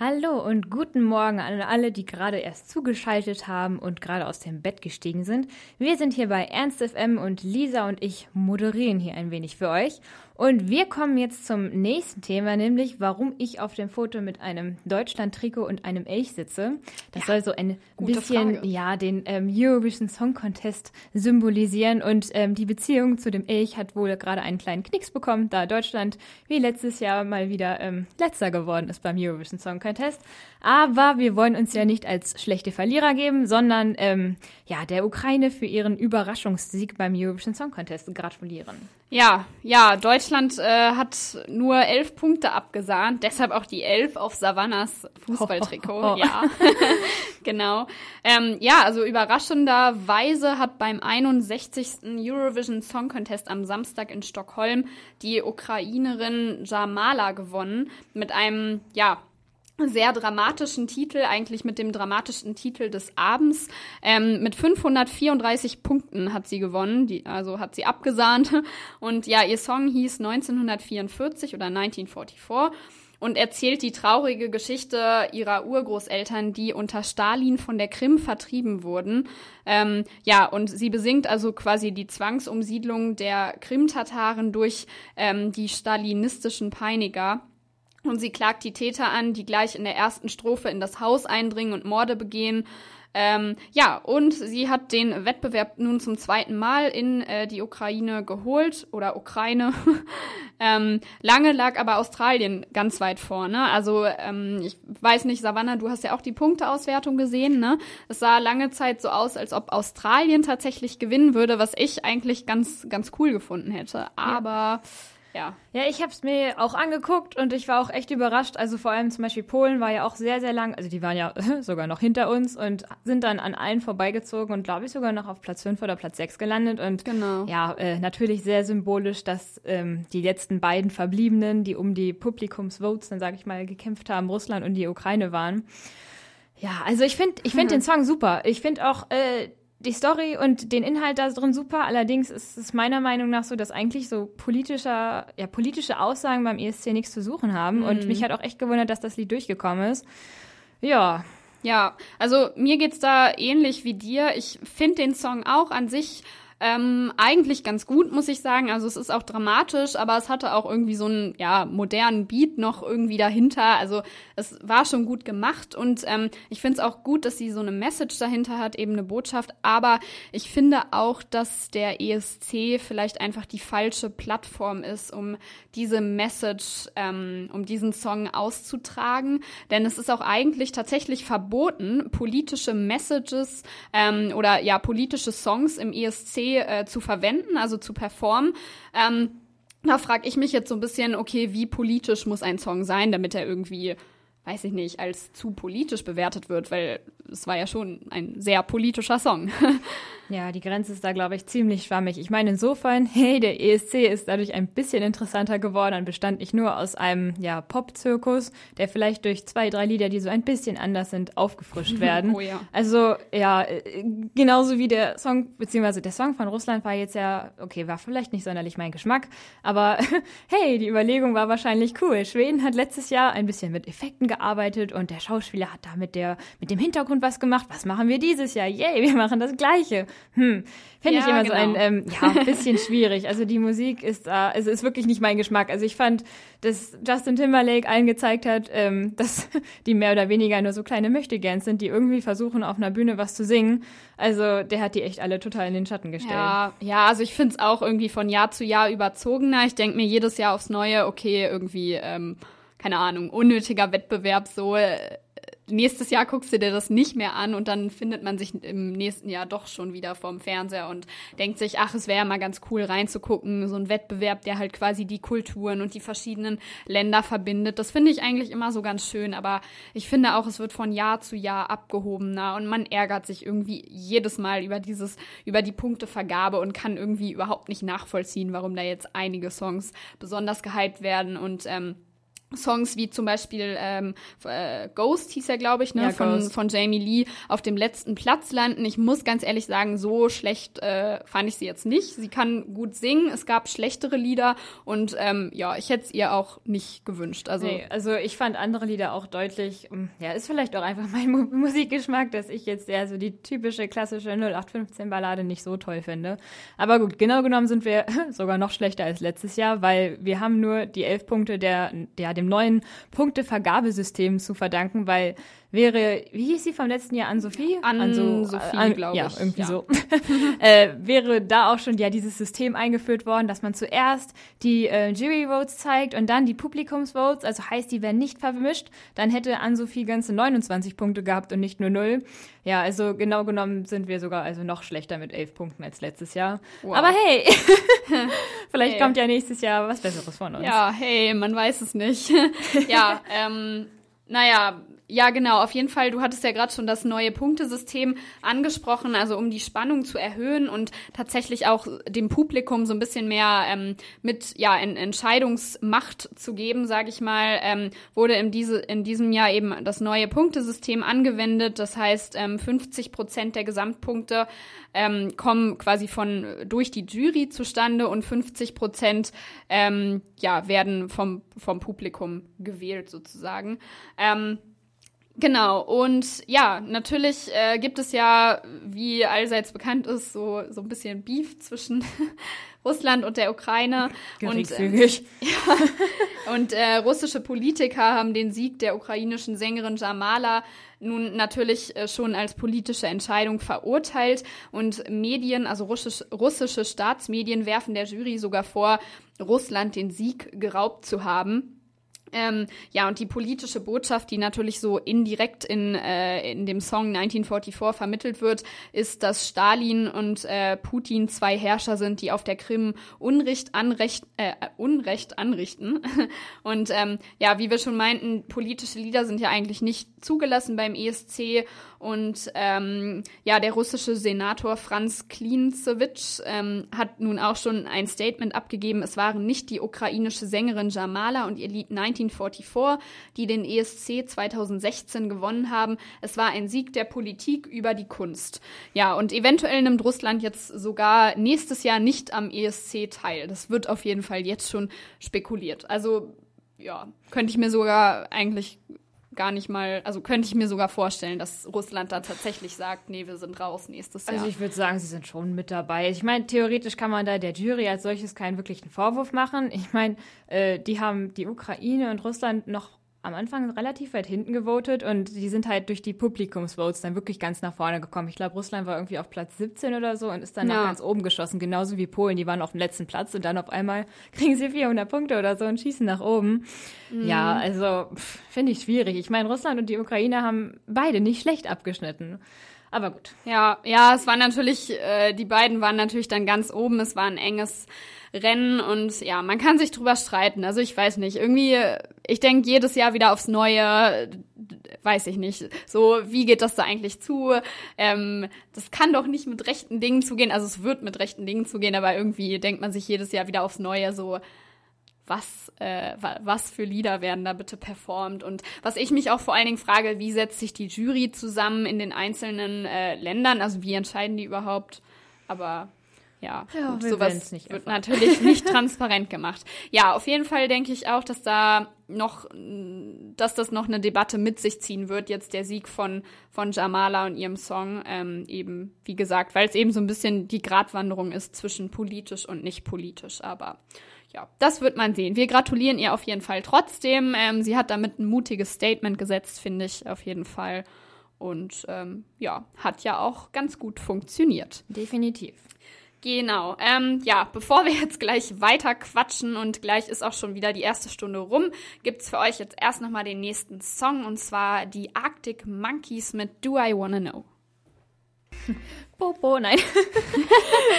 Hallo und guten Morgen an alle, die gerade erst zugeschaltet haben und gerade aus dem Bett gestiegen sind. Wir sind hier bei Ernst FM und Lisa und ich moderieren hier ein wenig für euch. Und wir kommen jetzt zum nächsten Thema, nämlich warum ich auf dem Foto mit einem Deutschland-Trikot und einem Elch sitze. Das ja, soll so ein bisschen Frage. ja den ähm, Eurovision Song Contest symbolisieren und ähm, die Beziehung zu dem Elch hat wohl gerade einen kleinen Knicks bekommen, da Deutschland wie letztes Jahr mal wieder ähm, letzter geworden ist beim Eurovision Song Contest. Aber wir wollen uns ja nicht als schlechte Verlierer geben, sondern ähm, ja der Ukraine für ihren Überraschungssieg beim Eurovision Song Contest gratulieren. Ja, ja, Deutschland äh, hat nur elf Punkte abgesahnt, deshalb auch die elf auf Savannas Fußballtrikot. Oh, oh, oh. Ja, genau. Ähm, ja, also überraschenderweise hat beim 61. Eurovision Song Contest am Samstag in Stockholm die Ukrainerin Jamala gewonnen mit einem, ja, sehr dramatischen Titel, eigentlich mit dem dramatischen Titel des Abends. Ähm, mit 534 Punkten hat sie gewonnen, die, also hat sie abgesahnt. Und ja, ihr Song hieß 1944 oder 1944 und erzählt die traurige Geschichte ihrer Urgroßeltern, die unter Stalin von der Krim vertrieben wurden. Ähm, ja, und sie besingt also quasi die Zwangsumsiedlung der Krim-Tataren durch ähm, die stalinistischen Peiniger. Und sie klagt die Täter an, die gleich in der ersten Strophe in das Haus eindringen und Morde begehen. Ähm, ja, und sie hat den Wettbewerb nun zum zweiten Mal in äh, die Ukraine geholt oder Ukraine. ähm, lange lag aber Australien ganz weit vorne. Also ähm, ich weiß nicht, Savannah, du hast ja auch die Punkteauswertung gesehen. Ne? Es sah lange Zeit so aus, als ob Australien tatsächlich gewinnen würde, was ich eigentlich ganz ganz cool gefunden hätte. Aber ja ja. Ja, ich habe es mir auch angeguckt und ich war auch echt überrascht. Also vor allem zum Beispiel Polen war ja auch sehr, sehr lang. Also die waren ja sogar noch hinter uns und sind dann an allen vorbeigezogen und glaube ich sogar noch auf Platz 5 oder Platz 6 gelandet. Und genau. ja, äh, natürlich sehr symbolisch, dass ähm, die letzten beiden Verbliebenen, die um die Publikumsvotes, dann sage ich mal, gekämpft haben, Russland und die Ukraine waren. Ja, also ich finde ich find mhm. den Song super. Ich finde auch äh, die Story und den Inhalt da drin super. Allerdings ist es meiner Meinung nach so, dass eigentlich so politischer, ja, politische Aussagen beim ESC nichts zu suchen haben. Mhm. Und mich hat auch echt gewundert, dass das Lied durchgekommen ist. Ja. Ja, also mir geht's da ähnlich wie dir. Ich finde den Song auch an sich ähm, eigentlich ganz gut, muss ich sagen. Also es ist auch dramatisch, aber es hatte auch irgendwie so einen ja, modernen Beat noch irgendwie dahinter. Also es war schon gut gemacht und ähm, ich finde es auch gut, dass sie so eine Message dahinter hat, eben eine Botschaft. Aber ich finde auch, dass der ESC vielleicht einfach die falsche Plattform ist, um diese Message, ähm, um diesen Song auszutragen. Denn es ist auch eigentlich tatsächlich verboten, politische Messages ähm, oder ja politische Songs im ESC äh, zu verwenden, also zu performen. Ähm, da frage ich mich jetzt so ein bisschen, okay, wie politisch muss ein Song sein, damit er irgendwie weiß ich nicht, als zu politisch bewertet wird, weil es war ja schon ein sehr politischer Song. Ja, die Grenze ist da, glaube ich, ziemlich schwammig. Ich meine, insofern, hey, der ESC ist dadurch ein bisschen interessanter geworden und bestand nicht nur aus einem ja, Pop-Zirkus, der vielleicht durch zwei, drei Lieder, die so ein bisschen anders sind, aufgefrischt werden. oh ja. Also, ja, äh, genauso wie der Song, beziehungsweise der Song von Russland war jetzt ja, okay, war vielleicht nicht sonderlich mein Geschmack, aber hey, die Überlegung war wahrscheinlich cool. Schweden hat letztes Jahr ein bisschen mit Effekten gearbeitet und der Schauspieler hat da mit, der, mit dem Hintergrund was gemacht. Was machen wir dieses Jahr? Yay, wir machen das Gleiche. hm, finde Ja, ich immer genau. so ein ähm, ja, bisschen schwierig. Also die Musik ist da, also ist wirklich nicht mein Geschmack. Also ich fand, dass Justin Timberlake allen gezeigt hat, ähm, dass die mehr oder weniger nur so kleine Möchtegern sind, die irgendwie versuchen, auf einer Bühne was zu singen. Also der hat die echt alle total in den Schatten gestellt. Ja, ja, also ich finde es auch irgendwie von Jahr zu Jahr überzogener. Ich denke mir jedes Jahr aufs Neue, okay, irgendwie, ähm, keine Ahnung, unnötiger Wettbewerb so. Nächstes Jahr guckst du dir das nicht mehr an und dann findet man sich im nächsten Jahr doch schon wieder vorm Fernseher und denkt sich, ach, es wäre mal ganz cool reinzugucken, so ein Wettbewerb, der halt quasi die Kulturen und die verschiedenen Länder verbindet. Das finde ich eigentlich immer so ganz schön, aber ich finde auch, es wird von Jahr zu Jahr abgehobener und man ärgert sich irgendwie jedes Mal über dieses, über die Punktevergabe und kann irgendwie überhaupt nicht nachvollziehen, warum da jetzt einige Songs besonders gehypt werden und ähm, Songs wie zum Beispiel ähm, äh, Ghost hieß er, glaube ich, ne, Ja, von, Ghost. von Jamie Lee auf dem letzten Platz landen. Ich muss ganz ehrlich sagen, so schlecht äh, fand ich sie jetzt nicht. Sie kann gut singen, es gab schlechtere Lieder und ähm, ja, ich hätte es ihr auch nicht gewünscht. Also Nee, also ich fand andere Lieder auch deutlich, mm, ja, ist vielleicht auch einfach mein Mu Musikgeschmack, dass ich jetzt eher so die typische klassische 0815 Ballade nicht so toll finde. Aber gut, genau genommen sind wir sogar noch schlechter als letztes Jahr, weil wir haben nur die elf Punkte der, der dem neuen Punktevergabesystem zu verdanken, weil wäre, wie hieß sie vom letzten Jahr, Ann-Sophie? Ann-Sophie, glaub Ja, ich, irgendwie ja. so. äh, wäre da auch schon ja dieses System eingeführt worden, dass man zuerst die äh, Jury Votes zeigt und dann die Publikumsvotes, also heißt, die werden nicht vermischt, dann hätte Ann-Sophie ganze 29 Punkte gehabt und nicht nur 0. Ja, also genau genommen sind wir sogar also noch schlechter mit 11 Punkten als letztes Jahr. Wow. Aber hey, vielleicht Hey. kommt ja nächstes Jahr was Besseres von uns. Ja, hey, man weiß es nicht. ja, ähm, naja, ja, genau, auf jeden Fall, du hattest ja gerade schon das neue Punktesystem angesprochen, also um die Spannung zu erhöhen und tatsächlich auch dem Publikum so ein bisschen mehr ähm, mit ja, in Entscheidungsmacht zu geben, sage ich mal, ähm, wurde in, diese, in diesem Jahr eben das neue Punktesystem angewendet. Das heißt, ähm, 50 Prozent der Gesamtpunkte ähm, kommen quasi von durch die Jury zustande und 50 Prozent ähm, ja, werden vom, vom Publikum gewählt sozusagen. Ähm, Genau, und ja, natürlich äh, gibt es ja, wie allseits bekannt ist, so, so ein bisschen Beef zwischen Russland und der Ukraine. Und, äh, Geringfügig. und äh, russische Politiker haben den Sieg der ukrainischen Sängerin Jamala nun natürlich äh, schon als politische Entscheidung verurteilt. Und Medien, also russisch, russische Staatsmedien, werfen der Jury sogar vor, Russland den Sieg geraubt zu haben. Ähm, ja, und die politische Botschaft, die natürlich so indirekt in, äh, in dem Song 1944 vermittelt wird, ist, dass Stalin und äh, Putin zwei Herrscher sind, die auf der Krim Unrecht, anrecht, äh, Unrecht anrichten. Und ähm, ja, wie wir schon meinten, politische Lieder sind ja eigentlich nicht zugelassen beim ESC. Und ähm, ja, der russische Senator Franz Klinzewitsch ähm, hat nun auch schon ein Statement abgegeben. Es waren nicht die ukrainische Sängerin Jamala und ihr Lied 1944, die den ESC 2016 gewonnen haben. Es war ein Sieg der Politik über die Kunst. Ja, und eventuell nimmt Russland jetzt sogar nächstes Jahr nicht am ESC teil. Das wird auf jeden Fall jetzt schon spekuliert. Also ja, könnte ich mir sogar eigentlich gar nicht mal, also könnte ich mir sogar vorstellen, dass Russland da tatsächlich sagt, nee, wir sind raus nächstes Jahr. Also ich würde sagen, sie sind schon mit dabei. Ich meine, theoretisch kann man da der Jury als solches keinen wirklichen Vorwurf machen. Ich meine, äh, die haben die Ukraine und Russland noch am Anfang relativ weit hinten gewotet und die sind halt durch die Publikumsvotes dann wirklich ganz nach vorne gekommen. Ich glaube, Russland war irgendwie auf Platz 17 oder so und ist dann Ja. nach ganz oben geschossen, genauso wie Polen. Die waren auf dem letzten Platz und dann auf einmal kriegen sie 400 Punkte oder so und schießen nach oben. Ja, also finde ich schwierig. Ich meine, Russland und die Ukraine haben beide nicht schlecht abgeschnitten. Aber gut. Ja, ja, es war natürlich, äh, die beiden waren natürlich dann ganz oben. Es war ein enges Rennen und ja, man kann sich drüber streiten. Also ich weiß nicht, irgendwie, ich denke jedes Jahr wieder aufs Neue, weiß ich nicht. So, wie geht das da eigentlich zu? Ähm, das kann doch nicht mit rechten Dingen zugehen. Also es wird mit rechten Dingen zugehen, aber irgendwie denkt man sich jedes Jahr wieder aufs Neue so, was, äh, wa- was für Lieder werden da bitte performt? Und was ich mich auch vor allen Dingen frage, wie setzt sich die Jury zusammen in den einzelnen äh, Ländern? Also wie entscheiden die überhaupt? Aber Ja, Ja, und sowas nicht wird erfahren. natürlich nicht transparent gemacht. Ja, auf jeden Fall denke ich auch, dass da noch, dass das noch eine Debatte mit sich ziehen wird, jetzt der Sieg von, von Jamala und ihrem Song, ähm, eben, wie gesagt, weil es eben so ein bisschen die Gratwanderung ist zwischen politisch und nicht politisch, aber ja, das wird man sehen. Wir gratulieren ihr auf jeden Fall trotzdem. Ähm, sie hat damit ein mutiges Statement gesetzt, finde ich auf jeden Fall. Und ähm, ja, hat ja auch ganz gut funktioniert. Definitiv. Genau. Ähm, ja, bevor wir jetzt gleich weiter quatschen und gleich ist auch schon wieder die erste Stunde rum, gibt's für euch jetzt erst nochmal den nächsten Song und zwar die Arctic Monkeys mit Do I Wanna Know. Popo, nein.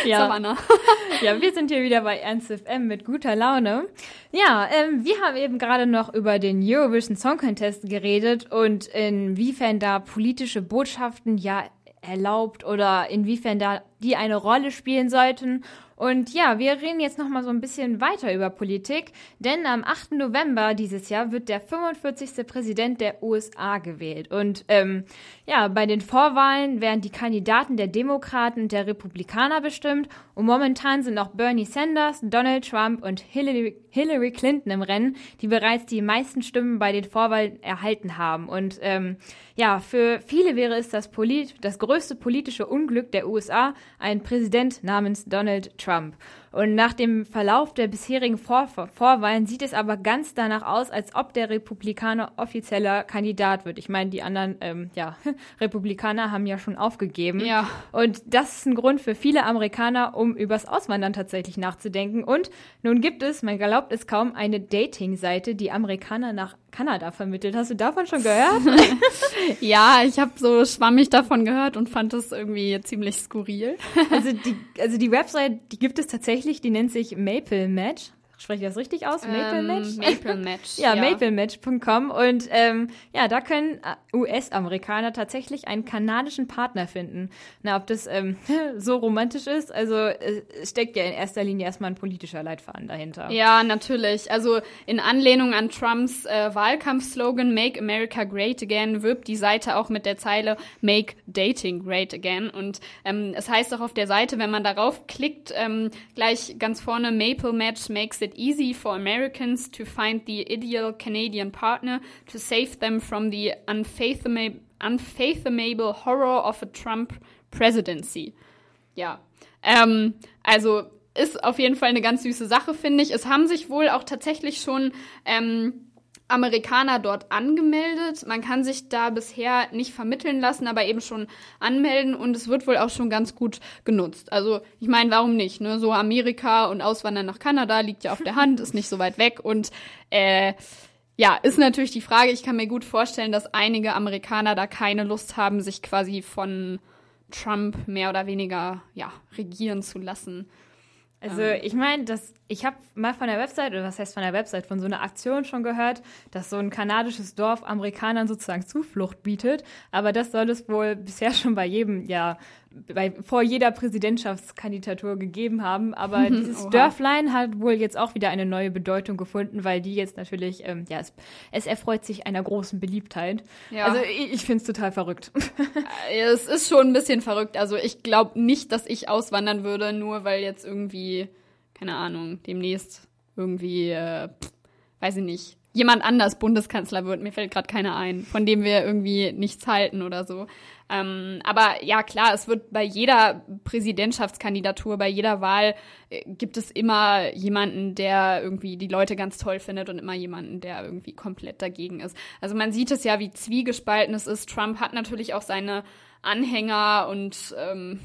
ja, Savannah. ja, wir sind hier wieder bei Ernst FM mit guter Laune. Ja, ähm, wir haben eben gerade noch über den Eurovision Song Contest geredet und inwiefern da politische Botschaften ja erlaubt oder inwiefern da die eine Rolle spielen sollten. Und ja, wir reden jetzt noch mal so ein bisschen weiter über Politik, denn am 8. November dieses Jahr wird der 45. Präsident der USA gewählt. Und ähm, ja, bei den Vorwahlen werden die Kandidaten der Demokraten und der Republikaner bestimmt. Und momentan sind auch Bernie Sanders, Donald Trump und Hillary, Hillary Clinton im Rennen, die bereits die meisten Stimmen bei den Vorwahlen erhalten haben. Und ähm, ja, für viele wäre es das, Polit das größte politische Unglück der USA, ein Präsident namens Donald Trump. Und nach dem Verlauf der bisherigen Vor Vorwahlen sieht es aber ganz danach aus, als ob der Republikaner offizieller Kandidat wird. Ich meine, die anderen ähm, ja, Republikaner haben ja schon aufgegeben. Ja. Und das ist ein Grund für viele Amerikaner, um übers Auswandern tatsächlich nachzudenken. Und nun gibt es, man glaubt es kaum, eine Dating-Seite, die Amerikaner nach Kanada vermittelt. Hast du davon schon gehört? Ja, ich habe so schwammig davon gehört und fand das irgendwie ziemlich skurril. also, die, also die Website, die gibt es tatsächlich, die nennt sich Maple Match. Spreche ich das richtig aus? Maple Ähm, Match? Maple Match. Ja, maplematch.com und ähm, ja, da können äh, US-Amerikaner tatsächlich einen kanadischen Partner finden. Na, ob das ähm, so romantisch ist, also äh, es steckt ja in erster Linie erstmal ein politischer Leitfaden dahinter. Ja, natürlich. Also in Anlehnung an Trumps äh, Wahlkampfslogan Make America Great Again wirbt die Seite auch mit der Zeile Make Dating Great Again. Und ähm, es heißt auch auf der Seite, wenn man darauf klickt, ähm, gleich ganz vorne Maple Match makes it easy for Americans to find the ideal Canadian partner to save them from the unfathomable, unfathomable horror of a Trump presidency. Ja. Ähm, also ist auf jeden Fall eine ganz süße Sache, finde ich. Es haben sich wohl auch tatsächlich schon ähm, Amerikaner dort angemeldet. Man kann sich da bisher nicht vermitteln lassen, aber eben schon anmelden und es wird wohl auch schon ganz gut genutzt. Also ich meine, warum nicht? Ne? So Amerika und Auswandern nach Kanada liegt ja auf der Hand, ist nicht so weit weg und äh, ja, ist natürlich die Frage. Ich kann mir gut vorstellen, dass einige Amerikaner da keine Lust haben, sich quasi von Trump mehr oder weniger ja regieren zu lassen. Also ich meine, dass ich habe mal von der Website, oder was heißt von der Website, von so einer Aktion schon gehört, dass so ein kanadisches Dorf Amerikanern sozusagen Zuflucht bietet. Aber das soll es wohl bisher schon bei jedem, ja, bei, vor jeder Präsidentschaftskandidatur gegeben haben. Aber dieses Oha. Dörflein hat wohl jetzt auch wieder eine neue Bedeutung gefunden, weil die jetzt natürlich, ähm, ja, es, es erfreut sich einer großen Beliebtheit. Ja. Also ich, ich finde es total verrückt. Es ist schon ein bisschen verrückt. Also ich glaube nicht, dass ich auswandern würde, nur weil jetzt irgendwie, keine Ahnung, demnächst irgendwie, äh, weiß ich nicht, jemand anders Bundeskanzler wird. Mir fällt gerade keiner ein, von dem wir irgendwie nichts halten oder so. Ähm, aber ja, klar, es wird bei jeder Präsidentschaftskandidatur, bei jeder Wahl äh, gibt es immer jemanden, der irgendwie die Leute ganz toll findet und immer jemanden, der irgendwie komplett dagegen ist. Also man sieht es ja, wie zwiegespalten es ist. Trump hat natürlich auch seine Anhänger und ähm,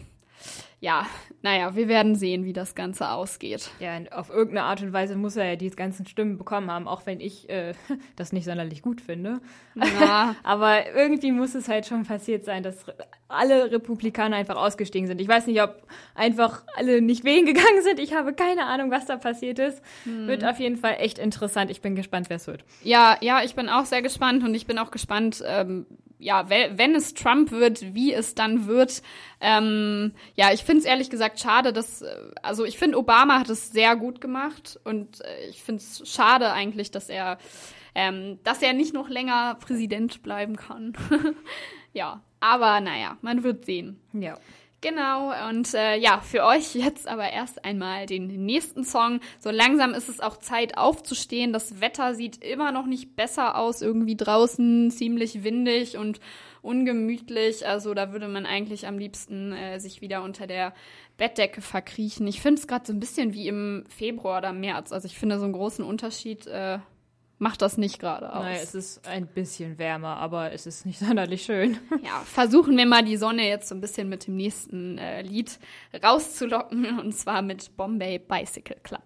ja, naja, wir werden sehen, wie das Ganze ausgeht. Ja, auf irgendeine Art und Weise muss er ja die ganzen Stimmen bekommen haben, auch wenn ich äh, das nicht sonderlich gut finde. Ja. Aber irgendwie muss es halt schon passiert sein, dass alle Republikaner einfach ausgestiegen sind. Ich weiß nicht, ob einfach alle nicht wählen gegangen sind. Ich habe keine Ahnung, was da passiert ist. Wird auf jeden Fall echt interessant. Ich bin gespannt, wer es wird. Ja, ja, ich bin auch sehr gespannt und ich bin auch gespannt, ähm, ja, we- wenn es Trump wird, wie es dann wird. Ähm, ja, ich finde es ehrlich gesagt schade, dass, äh, also ich finde, Obama hat es sehr gut gemacht und äh, ich finde es schade eigentlich, dass er, ähm, dass er nicht noch länger Präsident bleiben kann. ja, aber naja, man wird sehen. Ja. Genau, und äh, ja, für euch jetzt aber erst einmal den nächsten Song. So langsam ist es auch Zeit aufzustehen. Das Wetter sieht immer noch nicht besser aus, irgendwie draußen ziemlich windig und ungemütlich. Also da würde man eigentlich am liebsten äh, sich wieder unter der Bettdecke verkriechen. Ich finde es gerade so ein bisschen wie im Februar oder März. Also ich finde so einen großen Unterschied äh, macht das nicht gerade aus. Naja, es ist ein bisschen wärmer, aber es ist nicht sonderlich schön. Ja, versuchen wir mal die Sonne jetzt so ein bisschen mit dem nächsten äh, Lied rauszulocken und zwar mit Bombay Bicycle Club.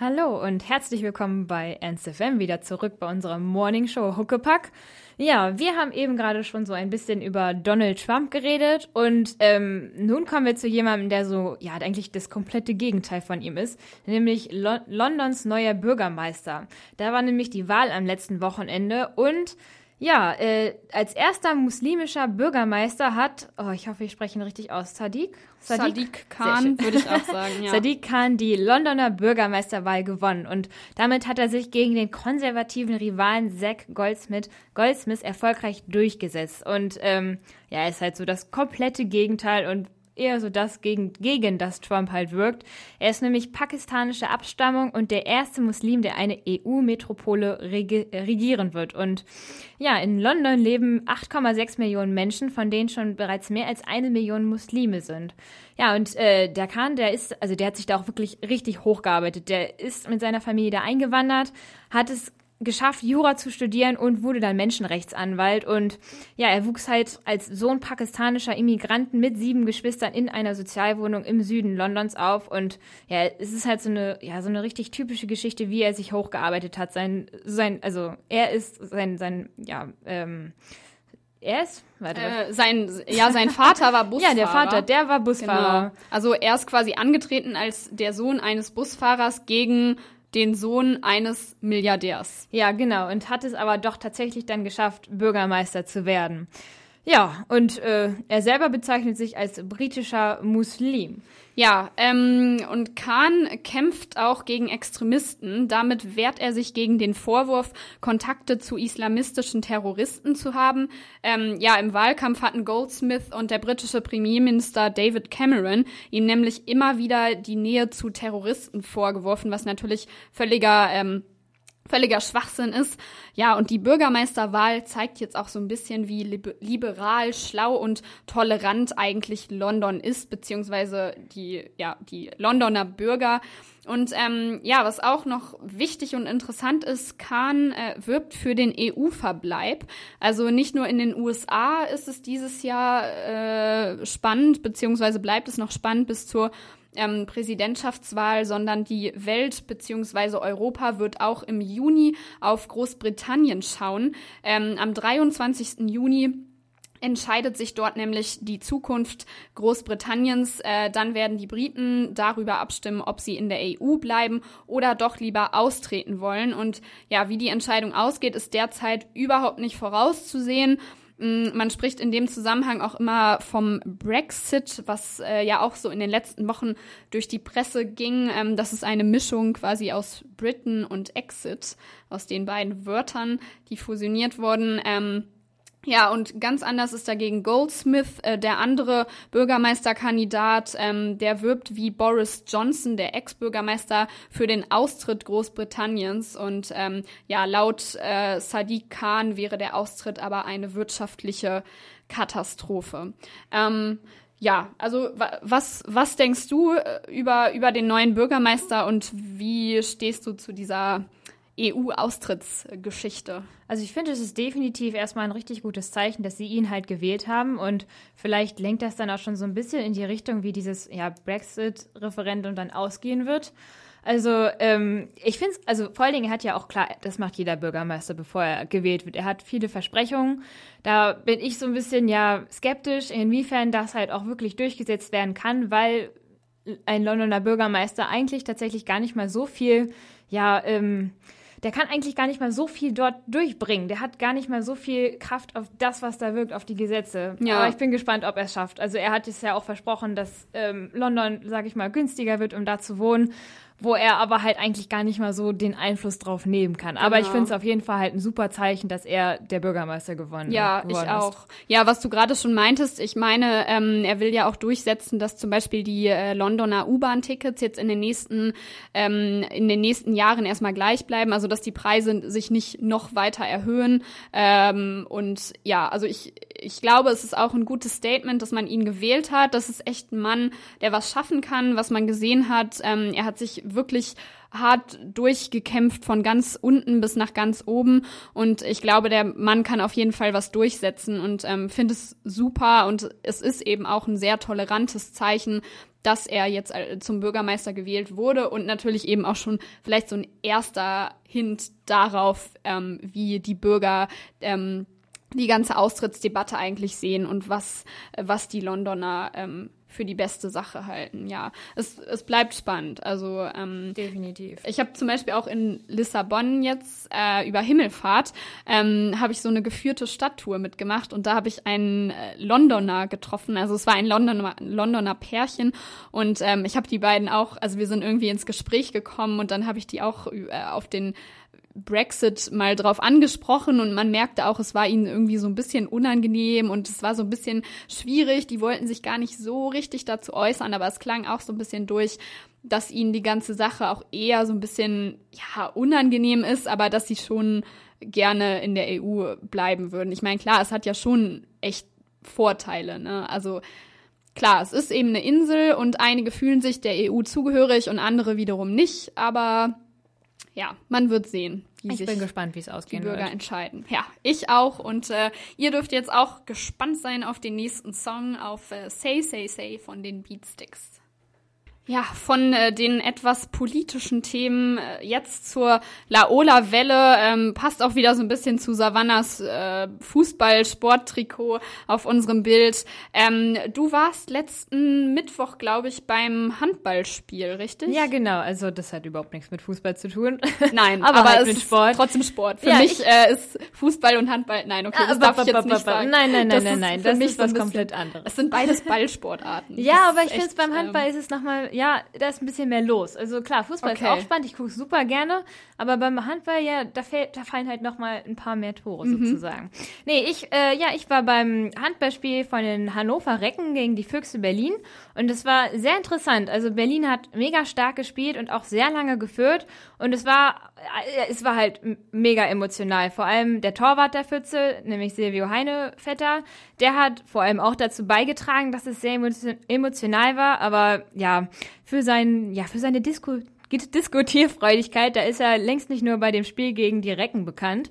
Hallo und herzlich willkommen bei NSFM wieder zurück bei unserer Morning Show Huckepack. Ja, wir haben eben gerade schon so ein bisschen über Donald Trump geredet und ähm, nun kommen wir zu jemandem, der so, ja, eigentlich das komplette Gegenteil von ihm ist, nämlich Lo Londons neuer Bürgermeister. Da war nämlich die Wahl am letzten Wochenende und ja, äh, als erster muslimischer Bürgermeister hat, oh, ich hoffe, ich spreche ihn richtig aus, Sadiq? Sadiq, Sadiq Khan, würde ich auch sagen, ja. Sadiq Khan die Londoner Bürgermeisterwahl gewonnen und damit hat er sich gegen den konservativen Rivalen Zack Goldsmith, Goldsmith erfolgreich durchgesetzt. Und ähm, ja, ist halt so das komplette Gegenteil und eher so das, gegen, gegen das Trump halt wirkt. Er ist nämlich pakistanische Abstammung und der erste Muslim, der eine EU-Metropole regi regieren wird. Und ja, in London leben 8,6 Millionen Menschen, von denen schon bereits mehr als eine Million Muslime sind. Ja, und äh, der Khan, der ist, also der hat sich da auch wirklich richtig hochgearbeitet. Der ist mit seiner Familie da eingewandert, hat es geschafft, Jura zu studieren und wurde dann Menschenrechtsanwalt. Und ja, er wuchs halt als Sohn pakistanischer Immigranten mit sieben Geschwistern in einer Sozialwohnung im Süden Londons auf. Und ja, es ist halt so eine, ja, so eine richtig typische Geschichte, wie er sich hochgearbeitet hat. Sein, sein, also er ist sein, sein, ja, ähm, er ist, warte. Äh, sein, ja, sein Vater war Busfahrer. ja, der Vater, der war Busfahrer. Genau. Also er ist quasi angetreten als der Sohn eines Busfahrers gegen den Sohn eines Milliardärs. Ja, genau. Und hat es aber doch tatsächlich dann geschafft, Bürgermeister zu werden. Ja, und äh, er selber bezeichnet sich als britischer Muslim. Ja, ähm, und Khan kämpft auch gegen Extremisten. Damit wehrt er sich gegen den Vorwurf, Kontakte zu islamistischen Terroristen zu haben. Ähm, ja, im Wahlkampf hatten Goldsmith und der britische Premierminister David Cameron ihm nämlich immer wieder die Nähe zu Terroristen vorgeworfen, was natürlich völliger ähm, völliger Schwachsinn ist. Ja, und die Bürgermeisterwahl zeigt jetzt auch so ein bisschen, wie liberal, schlau und tolerant eigentlich London ist, beziehungsweise die, ja, die Londoner Bürger. Und ähm, ja, was auch noch wichtig und interessant ist, Kahn äh, wirbt für den EU-Verbleib. Also nicht nur in den USA ist es dieses Jahr äh, spannend, beziehungsweise bleibt es noch spannend bis zur ähm, Präsidentschaftswahl, sondern die Welt bzw. Europa wird auch im Juni auf Großbritannien schauen. Ähm, am 23. Juni entscheidet sich dort nämlich die Zukunft Großbritanniens. Äh, dann werden die Briten darüber abstimmen, ob sie in der EU bleiben oder doch lieber austreten wollen. Und ja, wie die Entscheidung ausgeht, ist derzeit überhaupt nicht vorauszusehen. Mm, man spricht in dem Zusammenhang auch immer vom Brexit, was äh, ja auch so in den letzten Wochen durch die Presse ging. Ähm, das ist eine Mischung quasi aus Britain und Exit, aus den beiden Wörtern, die fusioniert wurden. Ähm, ja, und ganz anders ist dagegen Goldsmith, äh, der andere Bürgermeisterkandidat, ähm, der wirbt wie Boris Johnson, der Ex-Bürgermeister, für den Austritt Großbritanniens. Und ähm, ja, laut äh, Sadiq Khan wäre der Austritt aber eine wirtschaftliche Katastrophe. Ähm, ja, also was, was denkst du äh, über, über den neuen Bürgermeister und wie stehst du zu dieser EU-Austrittsgeschichte. Also ich finde, es ist definitiv erstmal ein richtig gutes Zeichen, dass sie ihn halt gewählt haben und vielleicht lenkt das dann auch schon so ein bisschen in die Richtung, wie dieses ja, Brexit-Referendum dann ausgehen wird. Also ähm, ich finde es, also vor allen Dingen hat ja auch klar, das macht jeder Bürgermeister, bevor er gewählt wird. Er hat viele Versprechungen. Da bin ich so ein bisschen ja skeptisch, inwiefern das halt auch wirklich durchgesetzt werden kann, weil ein Londoner Bürgermeister eigentlich tatsächlich gar nicht mal so viel, ja, ähm, der kann eigentlich gar nicht mal so viel dort durchbringen. Der hat gar nicht mal so viel Kraft auf das, was da wirkt, auf die Gesetze. Ja. Aber ich bin gespannt, ob er es schafft. Also er hat es ja auch versprochen, dass ähm, London, sage ich mal, günstiger wird, um da zu wohnen. Wo er aber halt eigentlich gar nicht mal so den Einfluss drauf nehmen kann. Aber ich Genau. finde es auf jeden Fall halt ein super Zeichen, dass er der Bürgermeister gewonnen Ja, ich geworden auch. Ist. Ja, was du gerade schon meintest, ich meine, ähm, er will ja auch durchsetzen, dass zum Beispiel die äh, Londoner U-Bahn-Tickets jetzt in den nächsten ähm, in den nächsten Jahren erstmal gleich bleiben, also dass die Preise sich nicht noch weiter erhöhen. Ähm, und ja, also ich ich glaube, es ist auch ein gutes Statement, dass man ihn gewählt hat. Das ist echt ein Mann, der was schaffen kann, was man gesehen hat. Ähm, er hat sich wirklich hart durchgekämpft von ganz unten bis nach ganz oben. Und ich glaube, der Mann kann auf jeden Fall was durchsetzen und ähm, finde es super. Und es ist eben auch ein sehr tolerantes Zeichen, dass er jetzt äh, zum Bürgermeister gewählt wurde und natürlich eben auch schon vielleicht so ein erster Hint darauf, ähm, wie die Bürger ähm, die ganze Austrittsdebatte eigentlich sehen und was, äh, was die Londoner ähm, für die beste Sache halten. Ja, es, es bleibt spannend. Also ähm, Definitiv. ich habe zum Beispiel auch in Lissabon jetzt äh, über Himmelfahrt ähm, habe ich so eine geführte Stadttour mitgemacht und da habe ich einen äh, Londoner getroffen. Also es war ein Londoner, Londoner Pärchen und ähm, ich habe die beiden auch, also wir sind irgendwie ins Gespräch gekommen und dann habe ich die auch äh, auf den Brexit mal drauf angesprochen und man merkte auch, es war ihnen irgendwie so ein bisschen unangenehm und es war so ein bisschen schwierig. Die wollten sich gar nicht so richtig dazu äußern, aber es klang auch so ein bisschen durch, dass ihnen die ganze Sache auch eher so ein bisschen ja unangenehm ist, aber dass sie schon gerne in der EU bleiben würden. Ich meine, klar, es hat ja schon echt Vorteile, ne? Also klar, es ist eben eine Insel und einige fühlen sich der EU zugehörig und andere wiederum nicht, aber ja, man wird sehen, wie Ich sich bin gespannt, wie es die ausgehen Bürger wird. entscheiden. Ja, ich auch. Und äh, ihr dürft jetzt auch gespannt sein auf den nächsten Song auf äh, Say Say Say von den Beatsticks. Ja, von äh, den etwas politischen Themen äh, jetzt zur Laola-Welle ähm, passt auch wieder so ein bisschen zu Savannas äh, Fußball-Sporttrikot auf unserem Bild. Ähm, du warst letzten Mittwoch, glaube ich, beim Handballspiel, richtig? Ja, genau. Also das hat überhaupt nichts mit Fußball zu tun. Nein, Aber aber, halt es mit ist Sport. trotzdem Sport. Für Ja, mich ich- äh, ist Fußball und Handball. Nein, okay, das darf ich jetzt nicht sagen. Nein, nein, nein, Das nein, ist nein. Das ist was komplett anderes. Es sind beides Ballsportarten. Ja, aber ich finde beim Handball ähm, ist es nochmal, ja, da ist ein bisschen mehr los. Also klar, Fußball Okay. ist auch spannend, ich gucke super gerne, aber beim Handball, ja, da, fällt, da fallen halt nochmal ein paar mehr Tore Mhm. sozusagen. Nee, ich, äh, ja, ich war beim Handballspiel von den Hannover Recken gegen die Füchse Berlin und es war sehr interessant. Also Berlin hat mega stark gespielt und auch sehr lange geführt und es war, äh, es war halt mega emotional. Vor allem der Torwart der Pfütze, nämlich Silvio Heinevetter, der hat vor allem auch dazu beigetragen, dass es sehr emotio- emotional war, aber ja, für sein, ja, für seine Disco Diskutierfreudigkeit, da ist er längst nicht nur bei dem Spiel gegen die Recken bekannt.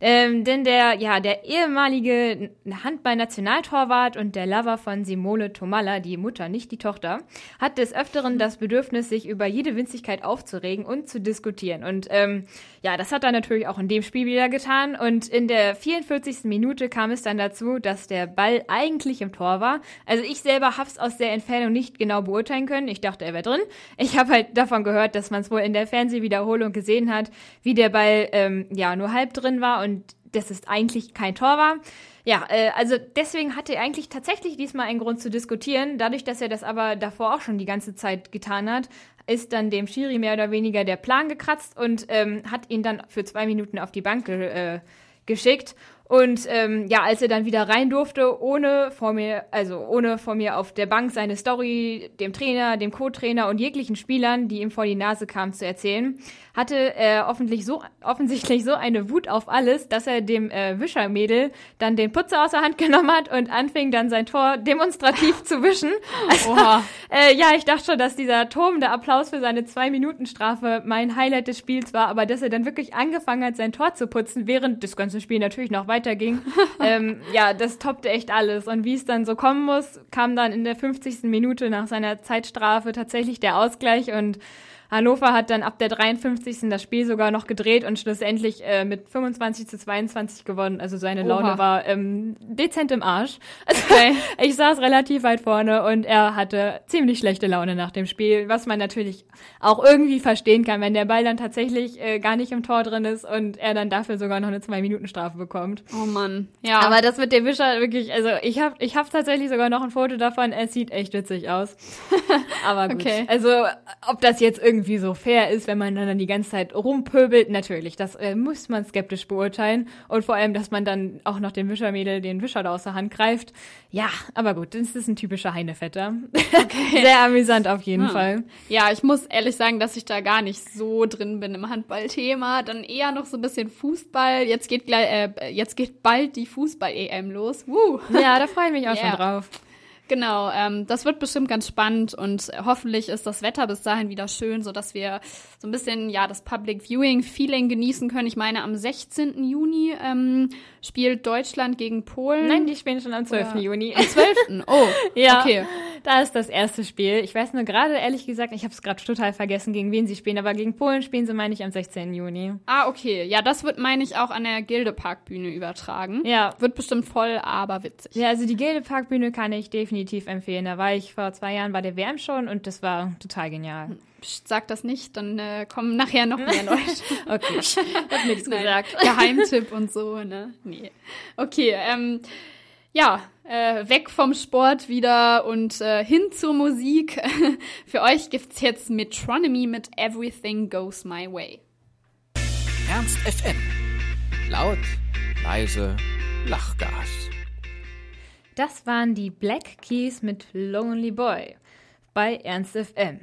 Ähm, denn der, ja, der ehemalige Handball-Nationaltorwart und der Lover von Simone Tomalla, die Mutter, nicht die Tochter, hat des Öfteren das Bedürfnis, sich über jede Winzigkeit aufzuregen und zu diskutieren. Und ähm, ja, das hat er natürlich auch in dem Spiel wieder getan. Und in der 44. Minute kam es dann dazu, dass der Ball eigentlich im Tor war. Also ich selber hab's aus der Entfernung nicht genau beurteilen können. Ich dachte, er wäre drin. Ich habe halt davon gehört, dass man es wohl in der Fernsehwiederholung gesehen hat, wie der Ball ähm, ja nur halb drin war und dass es eigentlich kein Tor war. Ja, äh, also deswegen hatte er eigentlich tatsächlich diesmal einen Grund zu diskutieren. Dadurch, dass er das aber davor auch schon die ganze Zeit getan hat, ist dann dem Schiri mehr oder weniger der Plan gekratzt und ähm, hat ihn dann für zwei Minuten auf die Bank ge äh, geschickt. Und ähm, ja, als er dann wieder rein durfte, ohne vor mir, also ohne vor mir auf der Bank seine Story dem Trainer, dem Co-Trainer und jeglichen Spielern, die ihm vor die Nase kamen, zu erzählen, hatte er offensichtlich so, offensichtlich so eine Wut auf alles, dass er dem äh, Wischermädel dann den Putzer aus der Hand genommen hat und anfing dann sein Tor demonstrativ zu wischen. Also, Oha. äh, ja, ich dachte schon, dass dieser tobende Applaus für seine Zwei-Minuten-Strafe mein Highlight des Spiels war, aber dass er dann wirklich angefangen hat, sein Tor zu putzen, während das ganze Spiel natürlich noch weiterging. ähm, ja, das toppte echt alles. Und wie es dann so kommen muss, kam dann in der 50. Minute nach seiner Zeitstrafe tatsächlich der Ausgleich und Hannover hat dann ab der 53. das Spiel sogar noch gedreht und schlussendlich äh, mit 25 zu 22 gewonnen. Also seine Laune Oha. war ähm, dezent im Arsch. Okay. ich saß relativ weit vorne und er hatte ziemlich schlechte Laune nach dem Spiel, was man natürlich auch irgendwie verstehen kann, wenn der Ball dann tatsächlich äh, gar nicht im Tor drin ist und er dann dafür sogar noch eine Zwei-Minuten-Strafe bekommt. Oh Mann. Ja. Aber das mit dem Wischer wirklich, also ich habe ich hab tatsächlich sogar noch ein Foto davon. Es sieht echt witzig aus. Aber gut. Okay. Also ob das jetzt irgendwie irgendwie so fair ist, wenn man dann die ganze Zeit rumpöbelt. Natürlich, das äh, muss man skeptisch beurteilen. Und vor allem, dass man dann auch noch den Wischermädel den Wischer da aus der Hand greift. Ja, aber gut, das ist ein typischer Heinevetter. Okay. Sehr amüsant auf jeden hm. Fall. Ja, ich muss ehrlich sagen, dass ich da gar nicht so drin bin im Handballthema. Dann eher noch so ein bisschen Fußball. Jetzt geht gleich, äh, jetzt geht bald die Fußball-EM los. Woo. Ja, da freue ich mich auch yeah. schon drauf. Genau, ähm, das wird bestimmt ganz spannend und hoffentlich ist das Wetter bis dahin wieder schön, so dass wir so ein bisschen ja das Public Viewing Feeling genießen können. Ich meine, am 16. Juni ähm, spielt Deutschland gegen Polen. Nein, die spielen schon am 12. Oder Juni. Am 12. Oh, ja. Okay. Da ist das erste Spiel. Ich weiß nur gerade, ehrlich gesagt, ich habe es gerade total vergessen, gegen wen sie spielen, aber gegen Polen spielen sie, meine ich, am 16. Juni. Ah, okay. Ja, das wird, meine ich, auch an der Gildeparkbühne übertragen. Ja. Wird bestimmt voll, aber witzig. Ja, also die Gildeparkbühne kann ich definitiv empfehlen. Da war ich vor zwei Jahren bei der WM schon und das war total genial. Psst, sag das nicht, dann äh, kommen nachher noch mehr Leute. okay, ich hab nichts gesagt. Geheimtipp und so, ne? Nee. Okay, ähm, ja, äh, weg vom Sport wieder und äh, hin zur Musik. Für euch gibt's jetzt Metronomy mit Everything Goes My Way. Ernst FM. Laut, leise, Lachgas. Das waren die Black Keys mit Lonely Boy bei Ernst FM.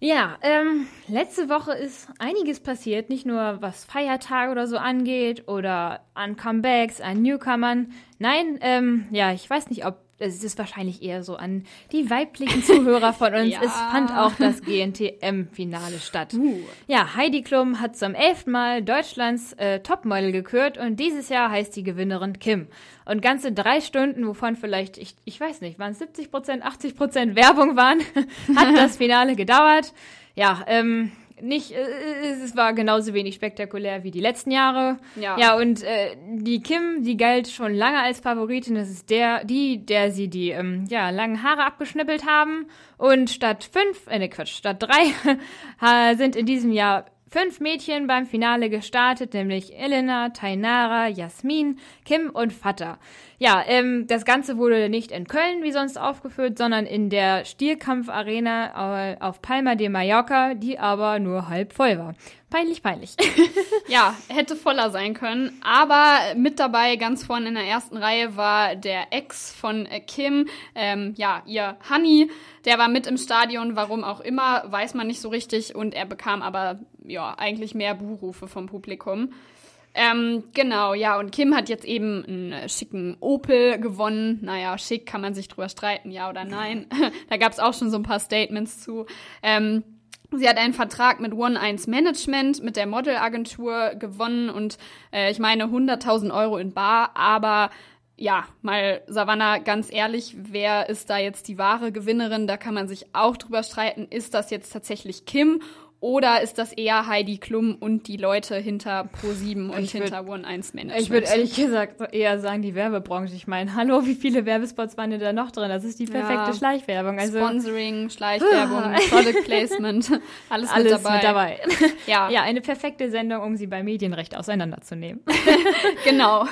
Ja, ähm, letzte Woche ist einiges passiert, nicht nur was Feiertage oder so angeht oder an Comebacks, an Newcomern. Nein, ähm, ja, ich weiß nicht, ob es ist wahrscheinlich eher so an die weiblichen Zuhörer von uns. ja. Es fand auch das GNTM-Finale statt. Uh. Ja, Heidi Klum hat zum elften Mal Deutschlands äh, Topmodel gekürt und dieses Jahr heißt die Gewinnerin Kim. Und ganze drei Stunden, wovon vielleicht, ich, ich weiß nicht, waren es 70 Prozent, 80 Prozent Werbung waren, hat das Finale gedauert. Ja, ähm, nicht, äh, es war genauso wenig spektakulär wie die letzten Jahre. Ja. Ja, und äh, die Kim, die galt schon lange als Favoritin. Das ist der, die, der sie die ähm, ja, langen Haare abgeschnippelt haben. Und statt fünf, äh, ne Quatsch, statt drei sind in diesem Jahr fünf Mädchen beim Finale gestartet, nämlich Elena, Tainara, Jasmin, Kim und Vater. Ja, ähm, das Ganze wurde nicht in Köln wie sonst aufgeführt, sondern in der Stierkampfarena äh, auf Palma de Mallorca, die aber nur halb voll war. Peinlich, peinlich. ja, hätte voller sein können. Aber mit dabei, ganz vorne in der ersten Reihe, war der Ex von äh, Kim, ähm, ja, ihr Honey. Der war mit im Stadion, warum auch immer, weiß man nicht so richtig. Und er bekam aber, ja, eigentlich mehr Buhrufe vom Publikum. Ähm, genau, ja, und Kim hat jetzt eben einen schicken Opel gewonnen. Naja, schick kann man sich drüber streiten, ja oder nein. da gab es auch schon so ein paar Statements zu. Ähm, Sie hat einen Vertrag mit One 1 Management, mit der Modelagentur gewonnen und äh, ich meine 100.000 Euro in Bar, aber ja, mal Savannah, ganz ehrlich, wer ist da jetzt die wahre Gewinnerin? Da kann man sich auch drüber streiten. Ist das jetzt tatsächlich Kim oder ist das eher Heidi Klum und die Leute hinter Pro7 und ich hinter One 1 Management? Ich würde ehrlich gesagt eher sagen, die Werbebranche. Ich meine, hallo, wie viele Werbespots waren denn da noch drin? Das ist die perfekte ja. Schleichwerbung. Also Sponsoring, Schleichwerbung, Product Placement, alles, alles mit dabei. Mit dabei. Ja. ja, eine perfekte Sendung, um sie bei Medienrecht auseinanderzunehmen. genau.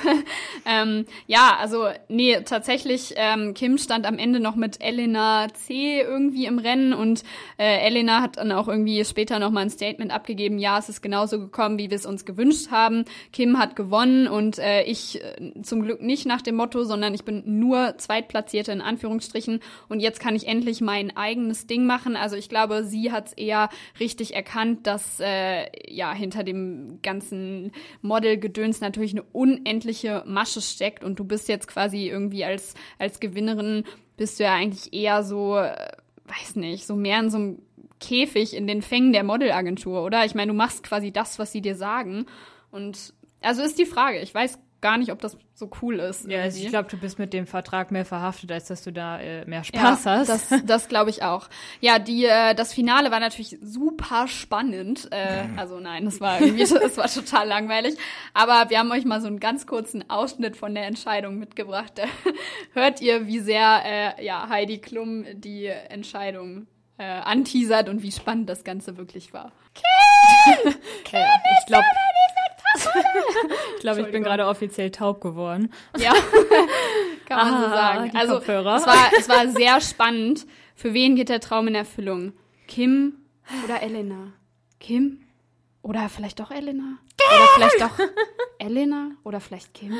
ähm, ja, also nee, tatsächlich, ähm, Kim stand am Ende noch mit Elena C. irgendwie im Rennen und äh, Elena hat dann auch irgendwie später später nochmal ein Statement abgegeben, ja, es ist genauso gekommen, wie wir es uns gewünscht haben. Kim hat gewonnen und äh, ich äh, zum Glück nicht nach dem Motto, sondern ich bin nur Zweitplatzierte in Anführungsstrichen und jetzt kann ich endlich mein eigenes Ding machen. Also ich glaube, sie hat es eher richtig erkannt, dass äh, ja hinter dem ganzen Model-Gedöns natürlich eine unendliche Masche steckt und du bist jetzt quasi irgendwie als, als Gewinnerin bist du ja eigentlich eher so, äh, weiß nicht, so mehr in so einem Käfig in den Fängen der Modelagentur, oder? Ich meine, du machst quasi das, was sie dir sagen. Und also ist die Frage. Ich weiß gar nicht, ob das so cool ist. Ja, also ich glaube, du bist mit dem Vertrag mehr verhaftet, als dass du da äh, mehr Spaß ja, hast. Das, das glaube ich auch. Ja, die, äh, das Finale war natürlich super spannend. Äh, also nein, das war irgendwie, das war total langweilig. Aber wir haben euch mal so einen ganz kurzen Ausschnitt von der Entscheidung mitgebracht. Hört ihr, wie sehr äh, ja, Heidi Klum die Entscheidung äh, anteasert und wie spannend das Ganze wirklich war. Kim! Kim ich glaube, ich, glaub, ich bin gerade offiziell taub geworden. Ja, kann man ah, so sagen. Also es war, es war sehr spannend. Für wen geht der Traum in Erfüllung? Kim, Oder Elena? Kim? Oder vielleicht doch Elena? Oder vielleicht doch Elena? Oder vielleicht Kim?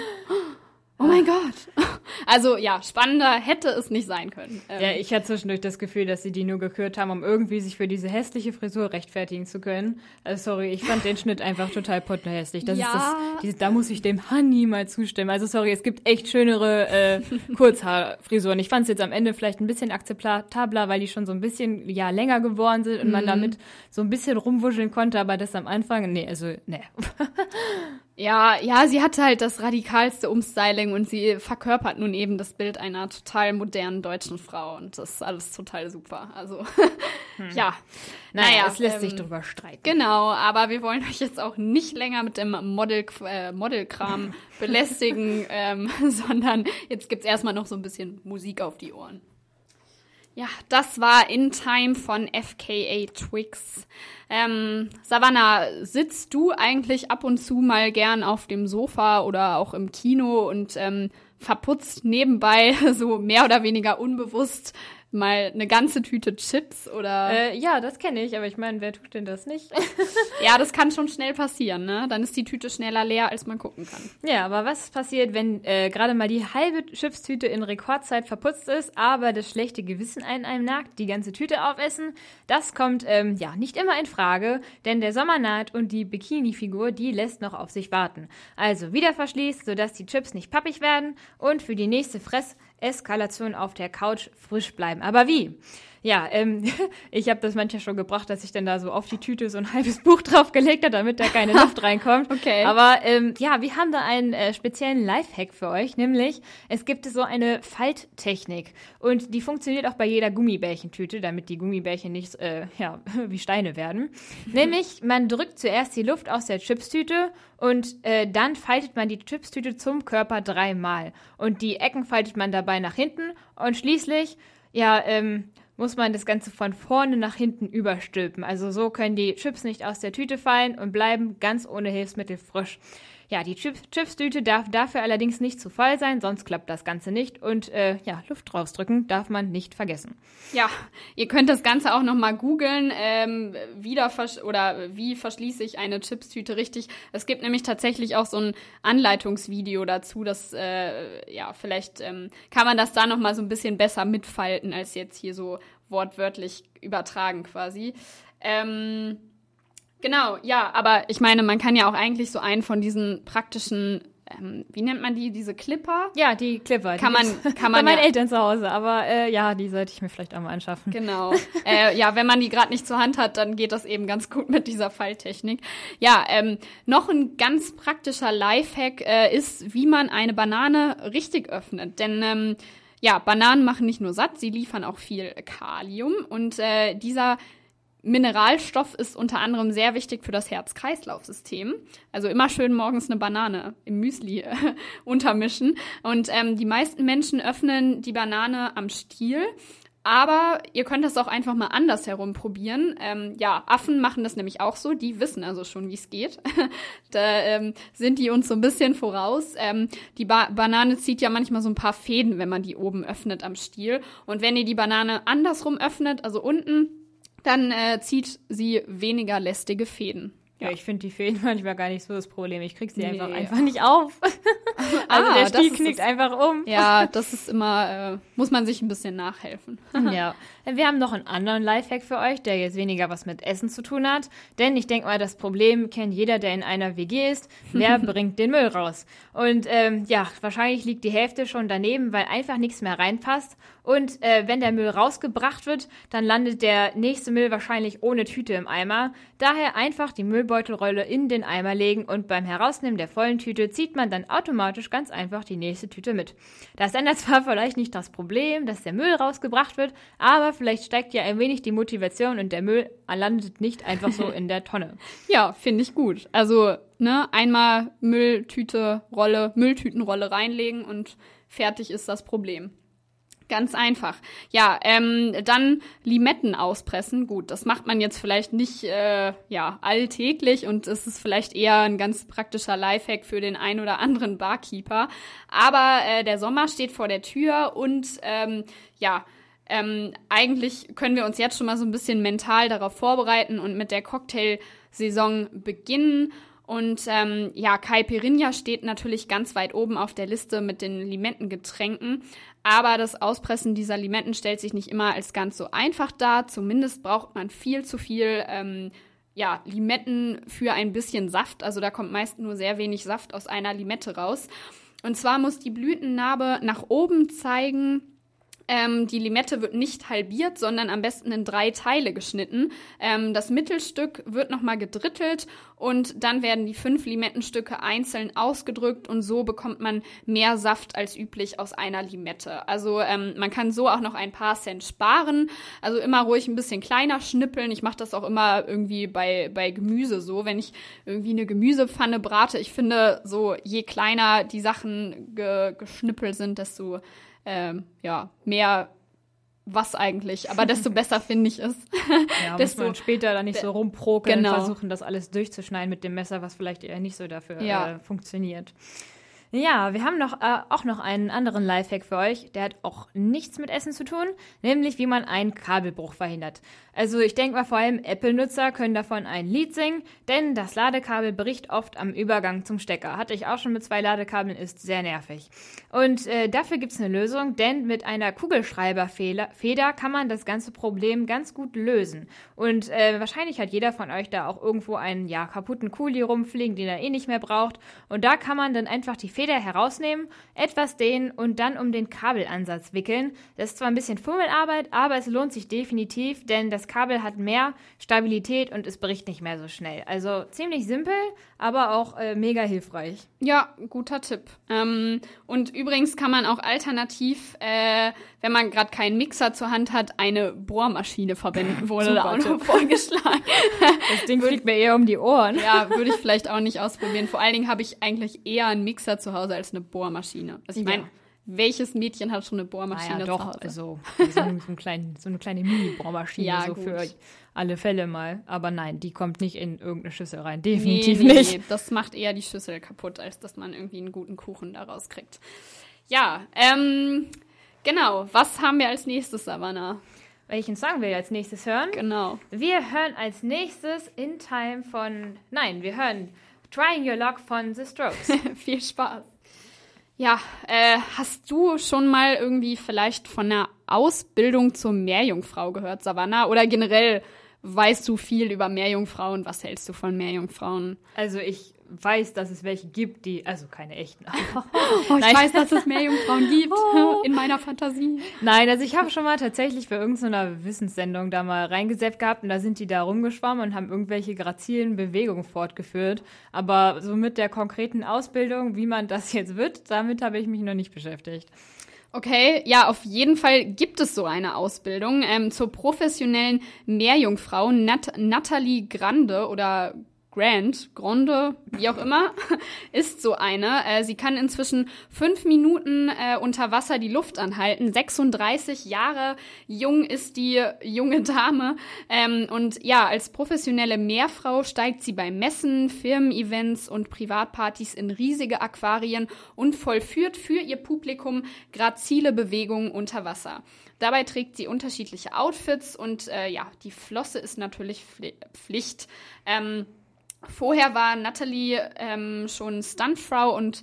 Oh mein Gott. Also ja, spannender hätte es nicht sein können. Ähm, Ja, ich hatte zwischendurch das Gefühl, dass sie die nur gekürt haben, um irgendwie sich für diese hässliche Frisur rechtfertigen zu können. Äh, sorry, ich fand den Schnitt einfach total pottenhässlich. Das Ja. ist das, dieses, da muss ich dem Honey mal zustimmen. Also sorry, es gibt echt schönere äh, Kurzhaarfrisuren. Ich fand es jetzt am Ende vielleicht ein bisschen akzeptabler, weil die schon so ein bisschen ja länger geworden sind und man damit so ein bisschen rumwuscheln konnte, aber das am Anfang, nee, also, nee. Ja, ja, sie hatte halt das radikalste Umstyling und sie verkörpert nun eben das Bild einer total modernen deutschen Frau und das ist alles total super. Also, ja. Naja, es lässt sich ähm, drüber streiten. Genau, aber wir wollen euch jetzt auch nicht länger mit dem Model, äh, Modelkram belästigen, ähm, sondern jetzt gibt's erstmal noch so ein bisschen Musik auf die Ohren. Ja, das war In Time von FKA Twix. Ähm, Savannah, sitzt du eigentlich ab und zu mal gern auf dem Sofa oder auch im Kino und ähm, verputzt nebenbei so mehr oder weniger unbewusst mal eine ganze Tüte Chips oder Äh, ja, das kenne ich, aber ich meine, wer tut denn das nicht? Ja, das kann schon schnell passieren, ne? Dann ist die Tüte schneller leer, als man gucken kann. Ja, aber was passiert, wenn äh, gerade mal die halbe Chipstüte in Rekordzeit verputzt ist, aber das schlechte Gewissen einen einem nagt, die ganze Tüte aufessen? Das kommt ähm, ja nicht immer in Frage, denn der Sommer naht und die Bikini-Figur, die lässt noch auf sich warten. Also wieder verschließt, sodass die Chips nicht pappig werden und für die nächste Fresseskalation auf der Couch frisch bleiben. Aber wie? Ja, ähm, ich habe das manchmal schon gebracht, dass ich dann da so auf die Tüte so ein halbes Buch draufgelegt habe, damit da keine Luft reinkommt. Okay. Aber ähm, ja, wir haben da einen äh, speziellen Lifehack für euch, nämlich es gibt so eine Falttechnik und die funktioniert auch bei jeder Gummibärchentüte, damit die Gummibärchen nicht äh, ja, wie Steine werden. nämlich man drückt zuerst die Luft aus der Chipstüte und äh, dann faltet man die Chipstüte zum Körper dreimal und die Ecken faltet man dabei nach hinten und schließlich ja ähm, muss man das Ganze von vorne nach hinten überstülpen. Also so können die Chips nicht aus der Tüte fallen und bleiben ganz ohne Hilfsmittel frisch. Ja, die Chips Chipstüte darf dafür allerdings nicht zu voll sein, sonst klappt das Ganze nicht. Und äh, ja, Luft rausdrücken darf man nicht vergessen. Ja, ihr könnt das Ganze auch noch mal googeln, ähm, wieder oder wie verschließe ich eine Chipstüte richtig. Es gibt nämlich tatsächlich auch so ein Anleitungsvideo dazu, das äh, ja vielleicht ähm, kann man das da noch mal so ein bisschen besser mitfalten als jetzt hier so wortwörtlich übertragen quasi. Ähm, Genau, ja, aber ich meine, man kann ja auch eigentlich so einen von diesen praktischen, ähm, wie nennt man die, diese Clipper? Ja, die Clipper. Kann die man- kann man bei meinen ja- Eltern zu Hause, aber äh, ja, die sollte ich mir vielleicht auch mal anschaffen. Genau. äh, ja, wenn man die gerade nicht zur Hand hat, dann geht das eben ganz gut mit dieser Falltechnik. Ja, ähm, noch ein ganz praktischer Lifehack äh, ist, wie man eine Banane richtig öffnet. Denn ähm, ja, Bananen machen nicht nur satt, sie liefern auch viel Kalium und äh, dieser Mineralstoff ist unter anderem sehr wichtig für das Herz-Kreislauf-System. Also immer schön morgens eine Banane im Müsli äh, untermischen. Und ähm, die meisten Menschen öffnen die Banane am Stiel. Aber ihr könnt das auch einfach mal andersherum probieren. Ähm, ja, Affen machen das nämlich auch so. Die wissen also schon, wie es geht. da ähm, sind die uns so ein bisschen voraus. Ähm, die ba Banane zieht ja manchmal so ein paar Fäden, wenn man die oben öffnet am Stiel. Und wenn ihr die Banane andersrum öffnet, also unten, dann äh, zieht sie weniger lästige Fäden. Ja, ich finde die Fäden manchmal gar nicht so das Problem. Ich krieg sie Nee. einfach, einfach nicht auf. also Ah, der Stiel knickt das- einfach um. Ja, das ist immer, äh, muss man sich ein bisschen nachhelfen. Ja, wir haben noch einen anderen Lifehack für euch, der jetzt weniger was mit Essen zu tun hat. Denn ich denke mal, das Problem kennt jeder, der in einer WG ist. Wer bringt den Müll raus? Und ähm, ja, wahrscheinlich liegt die Hälfte schon daneben, weil einfach nichts mehr reinpasst. Und äh, wenn der Müll rausgebracht wird, dann landet der nächste Müll wahrscheinlich ohne Tüte im Eimer. Daher einfach die Müllbeutelrolle in den Eimer legen und beim Herausnehmen der vollen Tüte zieht man dann automatisch ganz einfach die nächste Tüte mit. Das ändert zwar vielleicht nicht das Problem, dass der Müll rausgebracht wird, aber vielleicht steigt ja ein wenig die Motivation und der Müll landet nicht einfach so in der Tonne. Ja, finde ich gut. Also, ne, einmal Mülltüte, Rolle, Mülltütenrolle reinlegen und fertig ist das Problem. Ganz einfach. Ja, ähm, dann Limetten auspressen. Gut, das macht man jetzt vielleicht nicht äh, ja alltäglich und es ist vielleicht eher ein ganz praktischer Lifehack für den ein oder anderen Barkeeper. Aber äh, der Sommer steht vor der Tür und ähm, ja, ähm, eigentlich können wir uns jetzt schon mal so ein bisschen mental darauf vorbereiten und mit der Cocktailsaison beginnen. Und ähm, ja, Caipirinha steht natürlich ganz weit oben auf der Liste mit den Limettengetränken. Aber das Auspressen dieser Limetten stellt sich nicht immer als ganz so einfach dar. Zumindest braucht man viel zu viel ähm, ja, Limetten für ein bisschen Saft. Also da kommt meist nur sehr wenig Saft aus einer Limette raus. Und zwar muss die Blütennarbe nach oben zeigen ähm, die Limette wird nicht halbiert, sondern am besten in drei Teile geschnitten. Ähm, das Mittelstück wird nochmal gedrittelt und dann werden die fünf Limettenstücke einzeln ausgedrückt und so bekommt man mehr Saft als üblich aus einer Limette. Also ähm, man kann so auch noch ein paar Cent sparen. Also immer ruhig ein bisschen kleiner schnippeln. Ich mache das auch immer irgendwie bei, bei Gemüse so, wenn ich irgendwie eine Gemüsepfanne brate. Ich finde, so je kleiner die Sachen ge geschnippelt sind, desto ähm, ja, mehr was eigentlich, aber desto besser finde ich es. Ja, desto muss man später dann nicht so rumprokeln genau. und versuchen, das alles durchzuschneiden mit dem Messer, was vielleicht eher nicht so dafür ja. äh, funktioniert. Ja, wir haben noch, äh, auch noch einen anderen Lifehack für euch. Der hat auch nichts mit Essen zu tun, nämlich wie man einen Kabelbruch verhindert. Also ich denke mal, vor allem Apple-Nutzer können davon ein Lied singen, denn das Ladekabel bricht oft am Übergang zum Stecker. Hatte ich auch schon mit zwei Ladekabeln, ist sehr nervig. Und äh, dafür gibt's eine Lösung, denn mit einer Kugelschreiberfeder kann man das ganze Problem ganz gut lösen. Und äh, wahrscheinlich hat jeder von euch da auch irgendwo einen ja, kaputten Kuli rumfliegen, den er eh nicht mehr braucht. Und da kann man dann einfach die Feder herausnehmen, etwas dehnen und dann um den Kabelansatz wickeln. Das ist zwar ein bisschen Fummelarbeit, aber es lohnt sich definitiv, denn das Kabel hat mehr Stabilität und es bricht nicht mehr so schnell. Also ziemlich simpel, aber auch äh, mega hilfreich. Ja, guter Tipp. Ähm, und übrigens kann man auch alternativ, äh, wenn man gerade keinen Mixer zur Hand hat, eine Bohrmaschine verwenden, wurde da auch noch vorgeschlagen. Das Ding fliegt mir eher um die Ohren. Ja, würde ich vielleicht auch nicht ausprobieren. Vor allen Dingen habe ich eigentlich eher einen Mixer zu Hause als eine Bohrmaschine. Also ich meine, ja welches Mädchen hat schon eine Bohrmaschine naja, doch, Also, so, ein klein, so eine kleine Mini-Bohrmaschine, ja, so gut. für alle Fälle mal. Aber nein, die kommt nicht in irgendeine Schüssel rein. Definitiv nee, nee, nicht. Nee, das macht eher die Schüssel kaputt, als dass man irgendwie einen guten Kuchen daraus kriegt. Ja, ähm, genau. Was haben wir als nächstes, Savannah? Welchen Song wir als nächstes hören? Genau. Wir hören als nächstes In Time von, nein, wir hören Trying Your Luck von The Strokes. Viel Spaß. Ja, äh, hast du schon mal irgendwie vielleicht von einer Ausbildung zur Meerjungfrau gehört, Savannah? Oder generell weißt du viel über Meerjungfrauen? Was hältst du von Meerjungfrauen? Also ich weiß, dass es welche gibt, die, also keine echten. oh, ich weiß, dass es mehr Jungfrauen gibt oh. in meiner Fantasie. Nein, also ich habe schon mal tatsächlich bei irgendeiner Wissenssendung da mal reingesetzt gehabt und da sind die da rumgeschwommen und haben irgendwelche grazilen Bewegungen fortgeführt. Aber so mit der konkreten Ausbildung, wie man das jetzt wird, damit habe ich mich noch nicht beschäftigt. Okay, ja, auf jeden Fall gibt es so eine Ausbildung ähm, zur professionellen Meerjungfrau Nat Nathalie Grande oder Grant, Grande, wie auch immer, ist so eine. Äh, sie kann inzwischen fünf Minuten äh, unter Wasser die Luft anhalten. 36 Jahre jung ist die junge Dame. Ähm, und ja, als professionelle Meerfrau steigt sie bei Messen, Firmen-Events und Privatpartys in riesige Aquarien und vollführt für ihr Publikum grazile Bewegungen unter Wasser. Dabei trägt sie unterschiedliche Outfits und äh, ja, die Flosse ist natürlich Pflicht. Ähm, Vorher war Natalie ähm, schon Stuntfrau und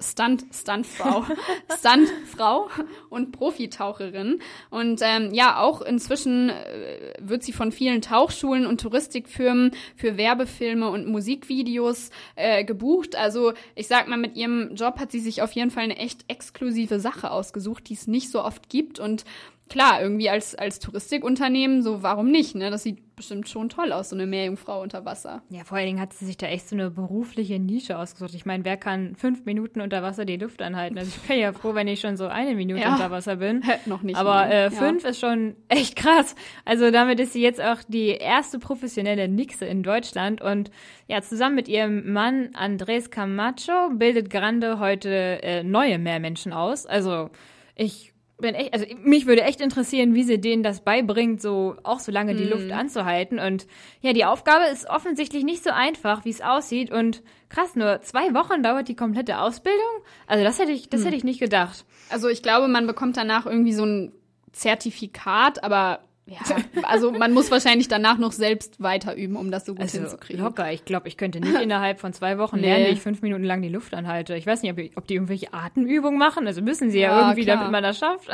Stunt Stuntfrau Stuntfrau und Profitaucherin und ähm, ja auch inzwischen äh, wird sie von vielen Tauchschulen und Touristikfirmen für Werbefilme und Musikvideos äh, gebucht. Also ich sag mal, mit ihrem Job hat sie sich auf jeden Fall eine echt exklusive Sache ausgesucht, die es nicht so oft gibt und klar, irgendwie als, als Touristikunternehmen, so warum nicht, ne? Das sieht bestimmt schon toll aus, so eine Meerjungfrau unter Wasser. Ja, vor allen Dingen hat sie sich da echt so eine berufliche Nische ausgesucht. Ich meine, wer kann fünf Minuten unter Wasser die Luft anhalten? Also ich bin ja froh, wenn ich schon so eine Minute ja. unter Wasser bin. Noch nicht. Aber äh, fünf ja. ist schon echt krass. Also damit ist sie jetzt auch die erste professionelle Nixe in Deutschland und ja, zusammen mit ihrem Mann Andres Camacho bildet Grande heute äh, neue Meermenschen aus. Also ich bin echt, also mich würde echt interessieren, wie sie denen das beibringt, so auch so lange die mm. Luft anzuhalten. Und ja, die Aufgabe ist offensichtlich nicht so einfach, wie es aussieht. Und krass, nur zwei Wochen dauert die komplette Ausbildung. Also das hätte ich, das mm. hätte ich nicht gedacht. Also ich glaube, man bekommt danach irgendwie so ein Zertifikat, aber ja, also man muss wahrscheinlich danach noch selbst weiter üben, um das so gut Also hinzukriegen. locker. Ich glaube, ich könnte nicht innerhalb von zwei Wochen Nee. lernen, wie ich fünf Minuten lang die Luft anhalte. Ich weiß nicht, ob, die irgendwelche Atemübungen machen. Also müssen sie ja, Ja, irgendwie, klar. damit man das schafft.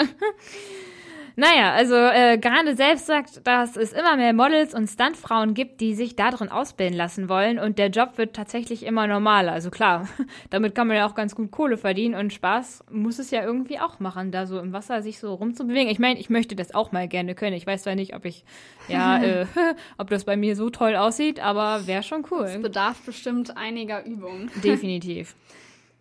Naja, also äh, Grande selbst sagt, dass es immer mehr Models und Stuntfrauen gibt, die sich darin ausbilden lassen wollen und der Job wird tatsächlich immer normaler. Also klar, damit kann man ja auch ganz gut Kohle verdienen und Spaß muss es ja irgendwie auch machen, da so im Wasser sich so rumzubewegen. Ich meine, ich möchte das auch mal gerne können. Ich weiß zwar nicht, ob ich, ja, äh, ob das bei mir so toll aussieht, aber wäre schon cool. bedarf bestimmt einiger Übungen. Definitiv.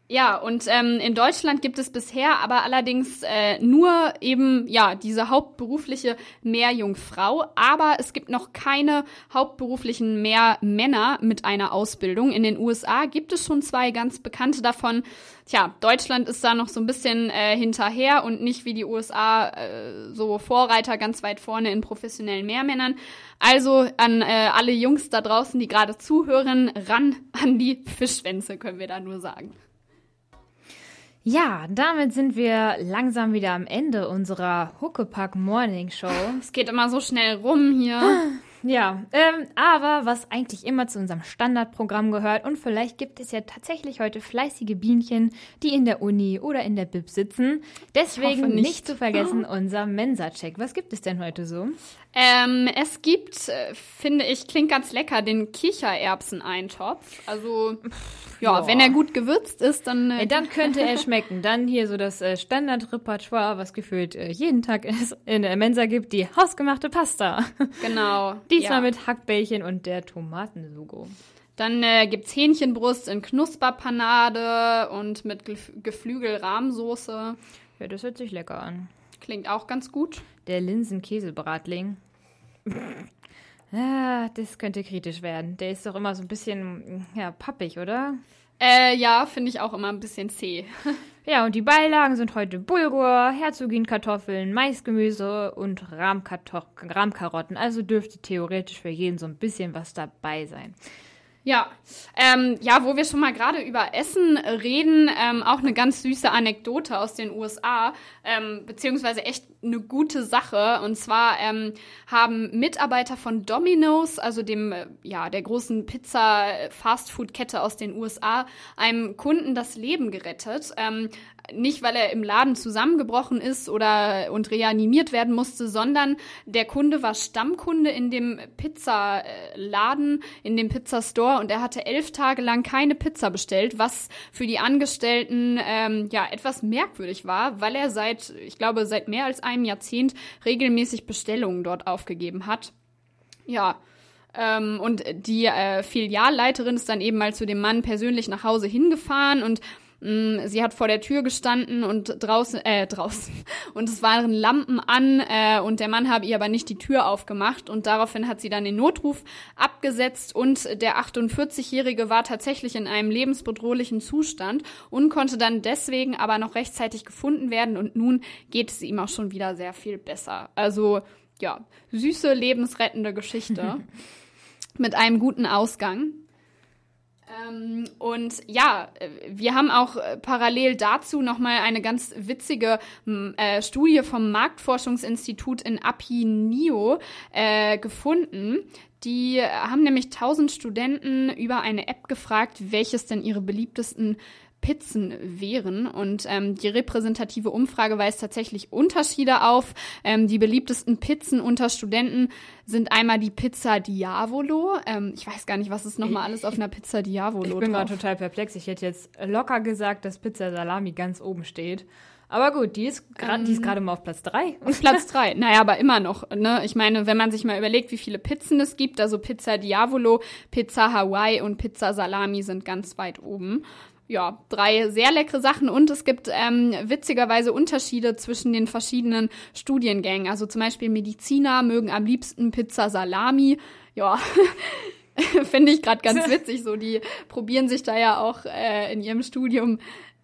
Ja, und ähm, in Deutschland gibt es bisher aber allerdings äh, nur eben, ja, diese hauptberufliche Meerjungfrau, aber es gibt noch keine hauptberuflichen Meermänner mit einer Ausbildung. In den USA gibt es schon zwei ganz bekannte davon. Tja, Deutschland ist da noch so ein bisschen äh, hinterher und nicht wie die USA äh, so Vorreiter ganz weit vorne in professionellen Meermännern. Also an äh, alle Jungs da draußen, die gerade zuhören, ran an die Fischschwänze, können wir da nur sagen. Ja, damit sind wir langsam wieder am Ende unserer Huckepack Morning Show. Es geht immer so schnell rum hier. Ja, ähm, aber was eigentlich immer zu unserem Standardprogramm gehört und vielleicht gibt es ja tatsächlich heute fleißige Bienchen, die in der Uni oder in der Bib sitzen. Deswegen nicht. nicht. zu vergessen unser Mensa-Check. Was gibt es denn heute so? Ähm, es gibt, äh, finde ich, klingt ganz lecker, den Kichererbseneintopf. Also, ja, ja. wenn er gut gewürzt ist, dann. Äh, Ja, dann könnte er schmecken. Dann hier so das äh, Standardrepertoire, was gefühlt äh, jeden Tag es in der Mensa gibt, die hausgemachte Pasta. genau. Diesmal ja. mit Hackbällchen und der Tomatensugo. Dann äh, gibt's Hähnchenbrust in Knusperpanade und mit Gef Geflügel-Rahmsoße. Ja, das hört sich lecker an. Klingt auch ganz gut. Der Linsen-Käsebratling. ah, das könnte kritisch werden. Der ist doch immer so ein bisschen, ja, pappig, oder? Äh, ja, finde ich auch immer ein bisschen zäh. Ja, und die Beilagen sind heute Bulgur, Herzogin-Kartoffeln, Maisgemüse und Rahmkarotten. Also dürfte theoretisch für jeden so ein bisschen was dabei sein. Ja, ähm, ja, wo wir schon mal gerade über Essen reden, ähm, auch eine ganz süße Anekdote aus den USA, ähm, beziehungsweise echt eine gute Sache. Und zwar ähm, haben Mitarbeiter von Domino's, also dem, äh, ja, der großen Pizza-Fastfood-Kette aus den USA, einem Kunden das Leben gerettet. Ähm, nicht, weil er im Laden zusammengebrochen ist oder und reanimiert werden musste, sondern der Kunde war Stammkunde in dem Pizzaladen, in dem Pizzastore und er hatte elf Tage lang keine Pizza bestellt, was für die Angestellten ähm, ja etwas merkwürdig war, weil er seit, ich glaube, seit mehr als einem Jahrzehnt regelmäßig Bestellungen dort aufgegeben hat. Ja, ähm, und die äh, Filialleiterin ist dann eben mal zu dem Mann persönlich nach Hause hingefahren und sie hat vor der Tür gestanden und draußen, äh, draußen, und es waren Lampen an äh, und der Mann habe ihr aber nicht die Tür aufgemacht und daraufhin hat sie dann den Notruf abgesetzt und der 48-Jährige war tatsächlich in einem lebensbedrohlichen Zustand und konnte dann deswegen aber noch rechtzeitig gefunden werden und nun geht es ihm auch schon wieder sehr viel besser. Also, ja, süße, lebensrettende Geschichte mit einem guten Ausgang. Ähm, und ja, äh, wir haben auch äh, parallel dazu nochmal eine ganz witzige äh, Studie vom Marktforschungsinstitut in Apinio äh, gefunden. Die haben nämlich 1000 Studenten über eine App gefragt, welches denn ihre beliebtesten Pizzen wären. Und ähm, die repräsentative Umfrage weist tatsächlich Unterschiede auf. Ähm, die beliebtesten Pizzen unter Studenten sind einmal die Pizza Diavolo. Ähm, ich weiß gar nicht, was ist nochmal alles auf einer Pizza Diavolo Ich bin gerade total perplex. Ich hätte jetzt locker gesagt, dass Pizza Salami ganz oben steht. Aber gut, die ist gerade die ist gerade mal auf Platz 3. Auf Platz drei. Naja, aber immer noch. Ne? Ich meine, wenn man sich mal überlegt, wie viele Pizzen es gibt, also Pizza Diavolo, Pizza Hawaii und Pizza Salami sind ganz weit oben. Ja, drei sehr leckere Sachen und es gibt ähm, witzigerweise Unterschiede zwischen den verschiedenen Studiengängen. Also zum Beispiel Mediziner mögen am liebsten Pizza Salami. Ja, finde ich gerade ganz witzig. So, die probieren sich da ja auch äh, in ihrem Studium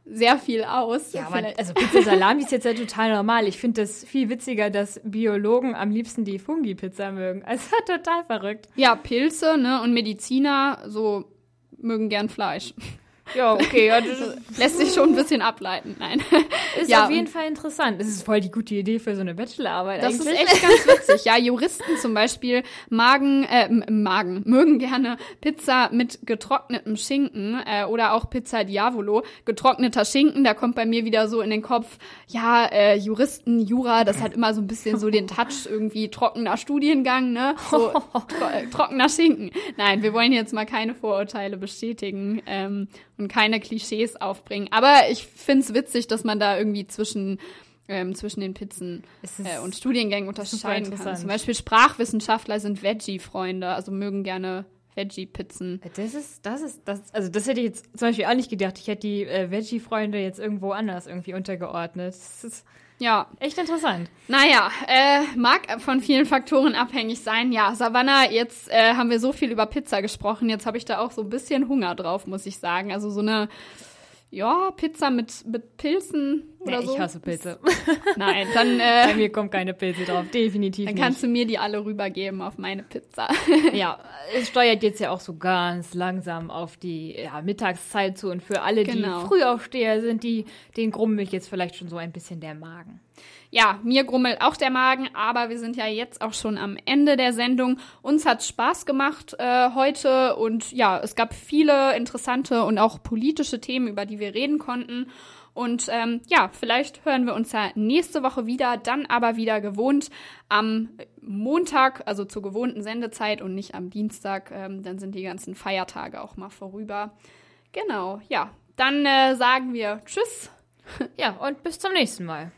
sehr viel aus. Ja, aber also Pizza Salami ist jetzt ja total normal. Ich finde das viel witziger, dass Biologen am liebsten die Fungi-Pizza mögen. Also total verrückt. Ja, Pilze, ne, und Mediziner, so mögen gern Fleisch. Ja, okay, ja, das Lässt sich schon ein bisschen ableiten. Nein. ist Ja, auf jeden Fall interessant. Das ist voll die gute Idee für so eine Bachelorarbeit Das ist eigentlich. echt ganz witzig. Ja, Juristen zum Beispiel magen, äh, Magen, mögen gerne Pizza mit getrocknetem Schinken äh, oder auch Pizza Diavolo. Getrockneter Schinken, da kommt bei mir wieder so in den Kopf, ja, äh, Juristen, Jura, das hat immer so ein bisschen so den Touch irgendwie trockener Studiengang, ne? So tro trockener Schinken. Nein, wir wollen jetzt mal keine Vorurteile bestätigen ähm, und keine Klischees aufbringen. Aber ich find's witzig, dass man da irgendwie zwischen ähm, zwischen den Pizzen Es äh, und Studiengängen unterscheiden kann. Zum Beispiel Sprachwissenschaftler sind Veggie-Freunde, also mögen gerne Veggie-Pizzen. Das ist, das ist, das, also das hätte ich jetzt zum Beispiel auch nicht gedacht. Ich hätte die äh, Veggie-Freunde jetzt irgendwo anders irgendwie untergeordnet. Das ist Ja, echt interessant. naja, äh, mag von vielen Faktoren abhängig sein. Ja, Savannah, jetzt äh, haben wir so viel über Pizza gesprochen. Jetzt habe ich da auch so ein bisschen Hunger drauf, muss ich sagen. Also so eine, ja, Pizza mit, mit Pilzen oder Nee, so. ich hasse Pilze. Nein, dann, Bei äh, mir kommt keine Pilze drauf, definitiv dann nicht. kannst du mir die alle rübergeben auf meine Pizza. Ja, es steuert jetzt ja auch so ganz langsam auf die ja, Mittagszeit zu und für alle, Genau. die Frühaufsteher sind, die, den grummelt jetzt vielleicht schon so ein bisschen der Magen. Ja, mir grummelt auch der Magen, aber wir sind ja jetzt auch schon am Ende der Sendung. Uns hat Spaß gemacht äh, heute und ja, es gab viele interessante und auch politische Themen, über die wir reden konnten. Und ähm, ja, vielleicht hören wir uns ja nächste Woche wieder, dann aber wieder gewohnt am Montag, also zur gewohnten Sendezeit und nicht am Dienstag. Ähm, dann sind die ganzen Feiertage auch mal vorüber. Genau, ja. Dann äh, sagen wir Tschüss. Ja, und bis zum nächsten Mal.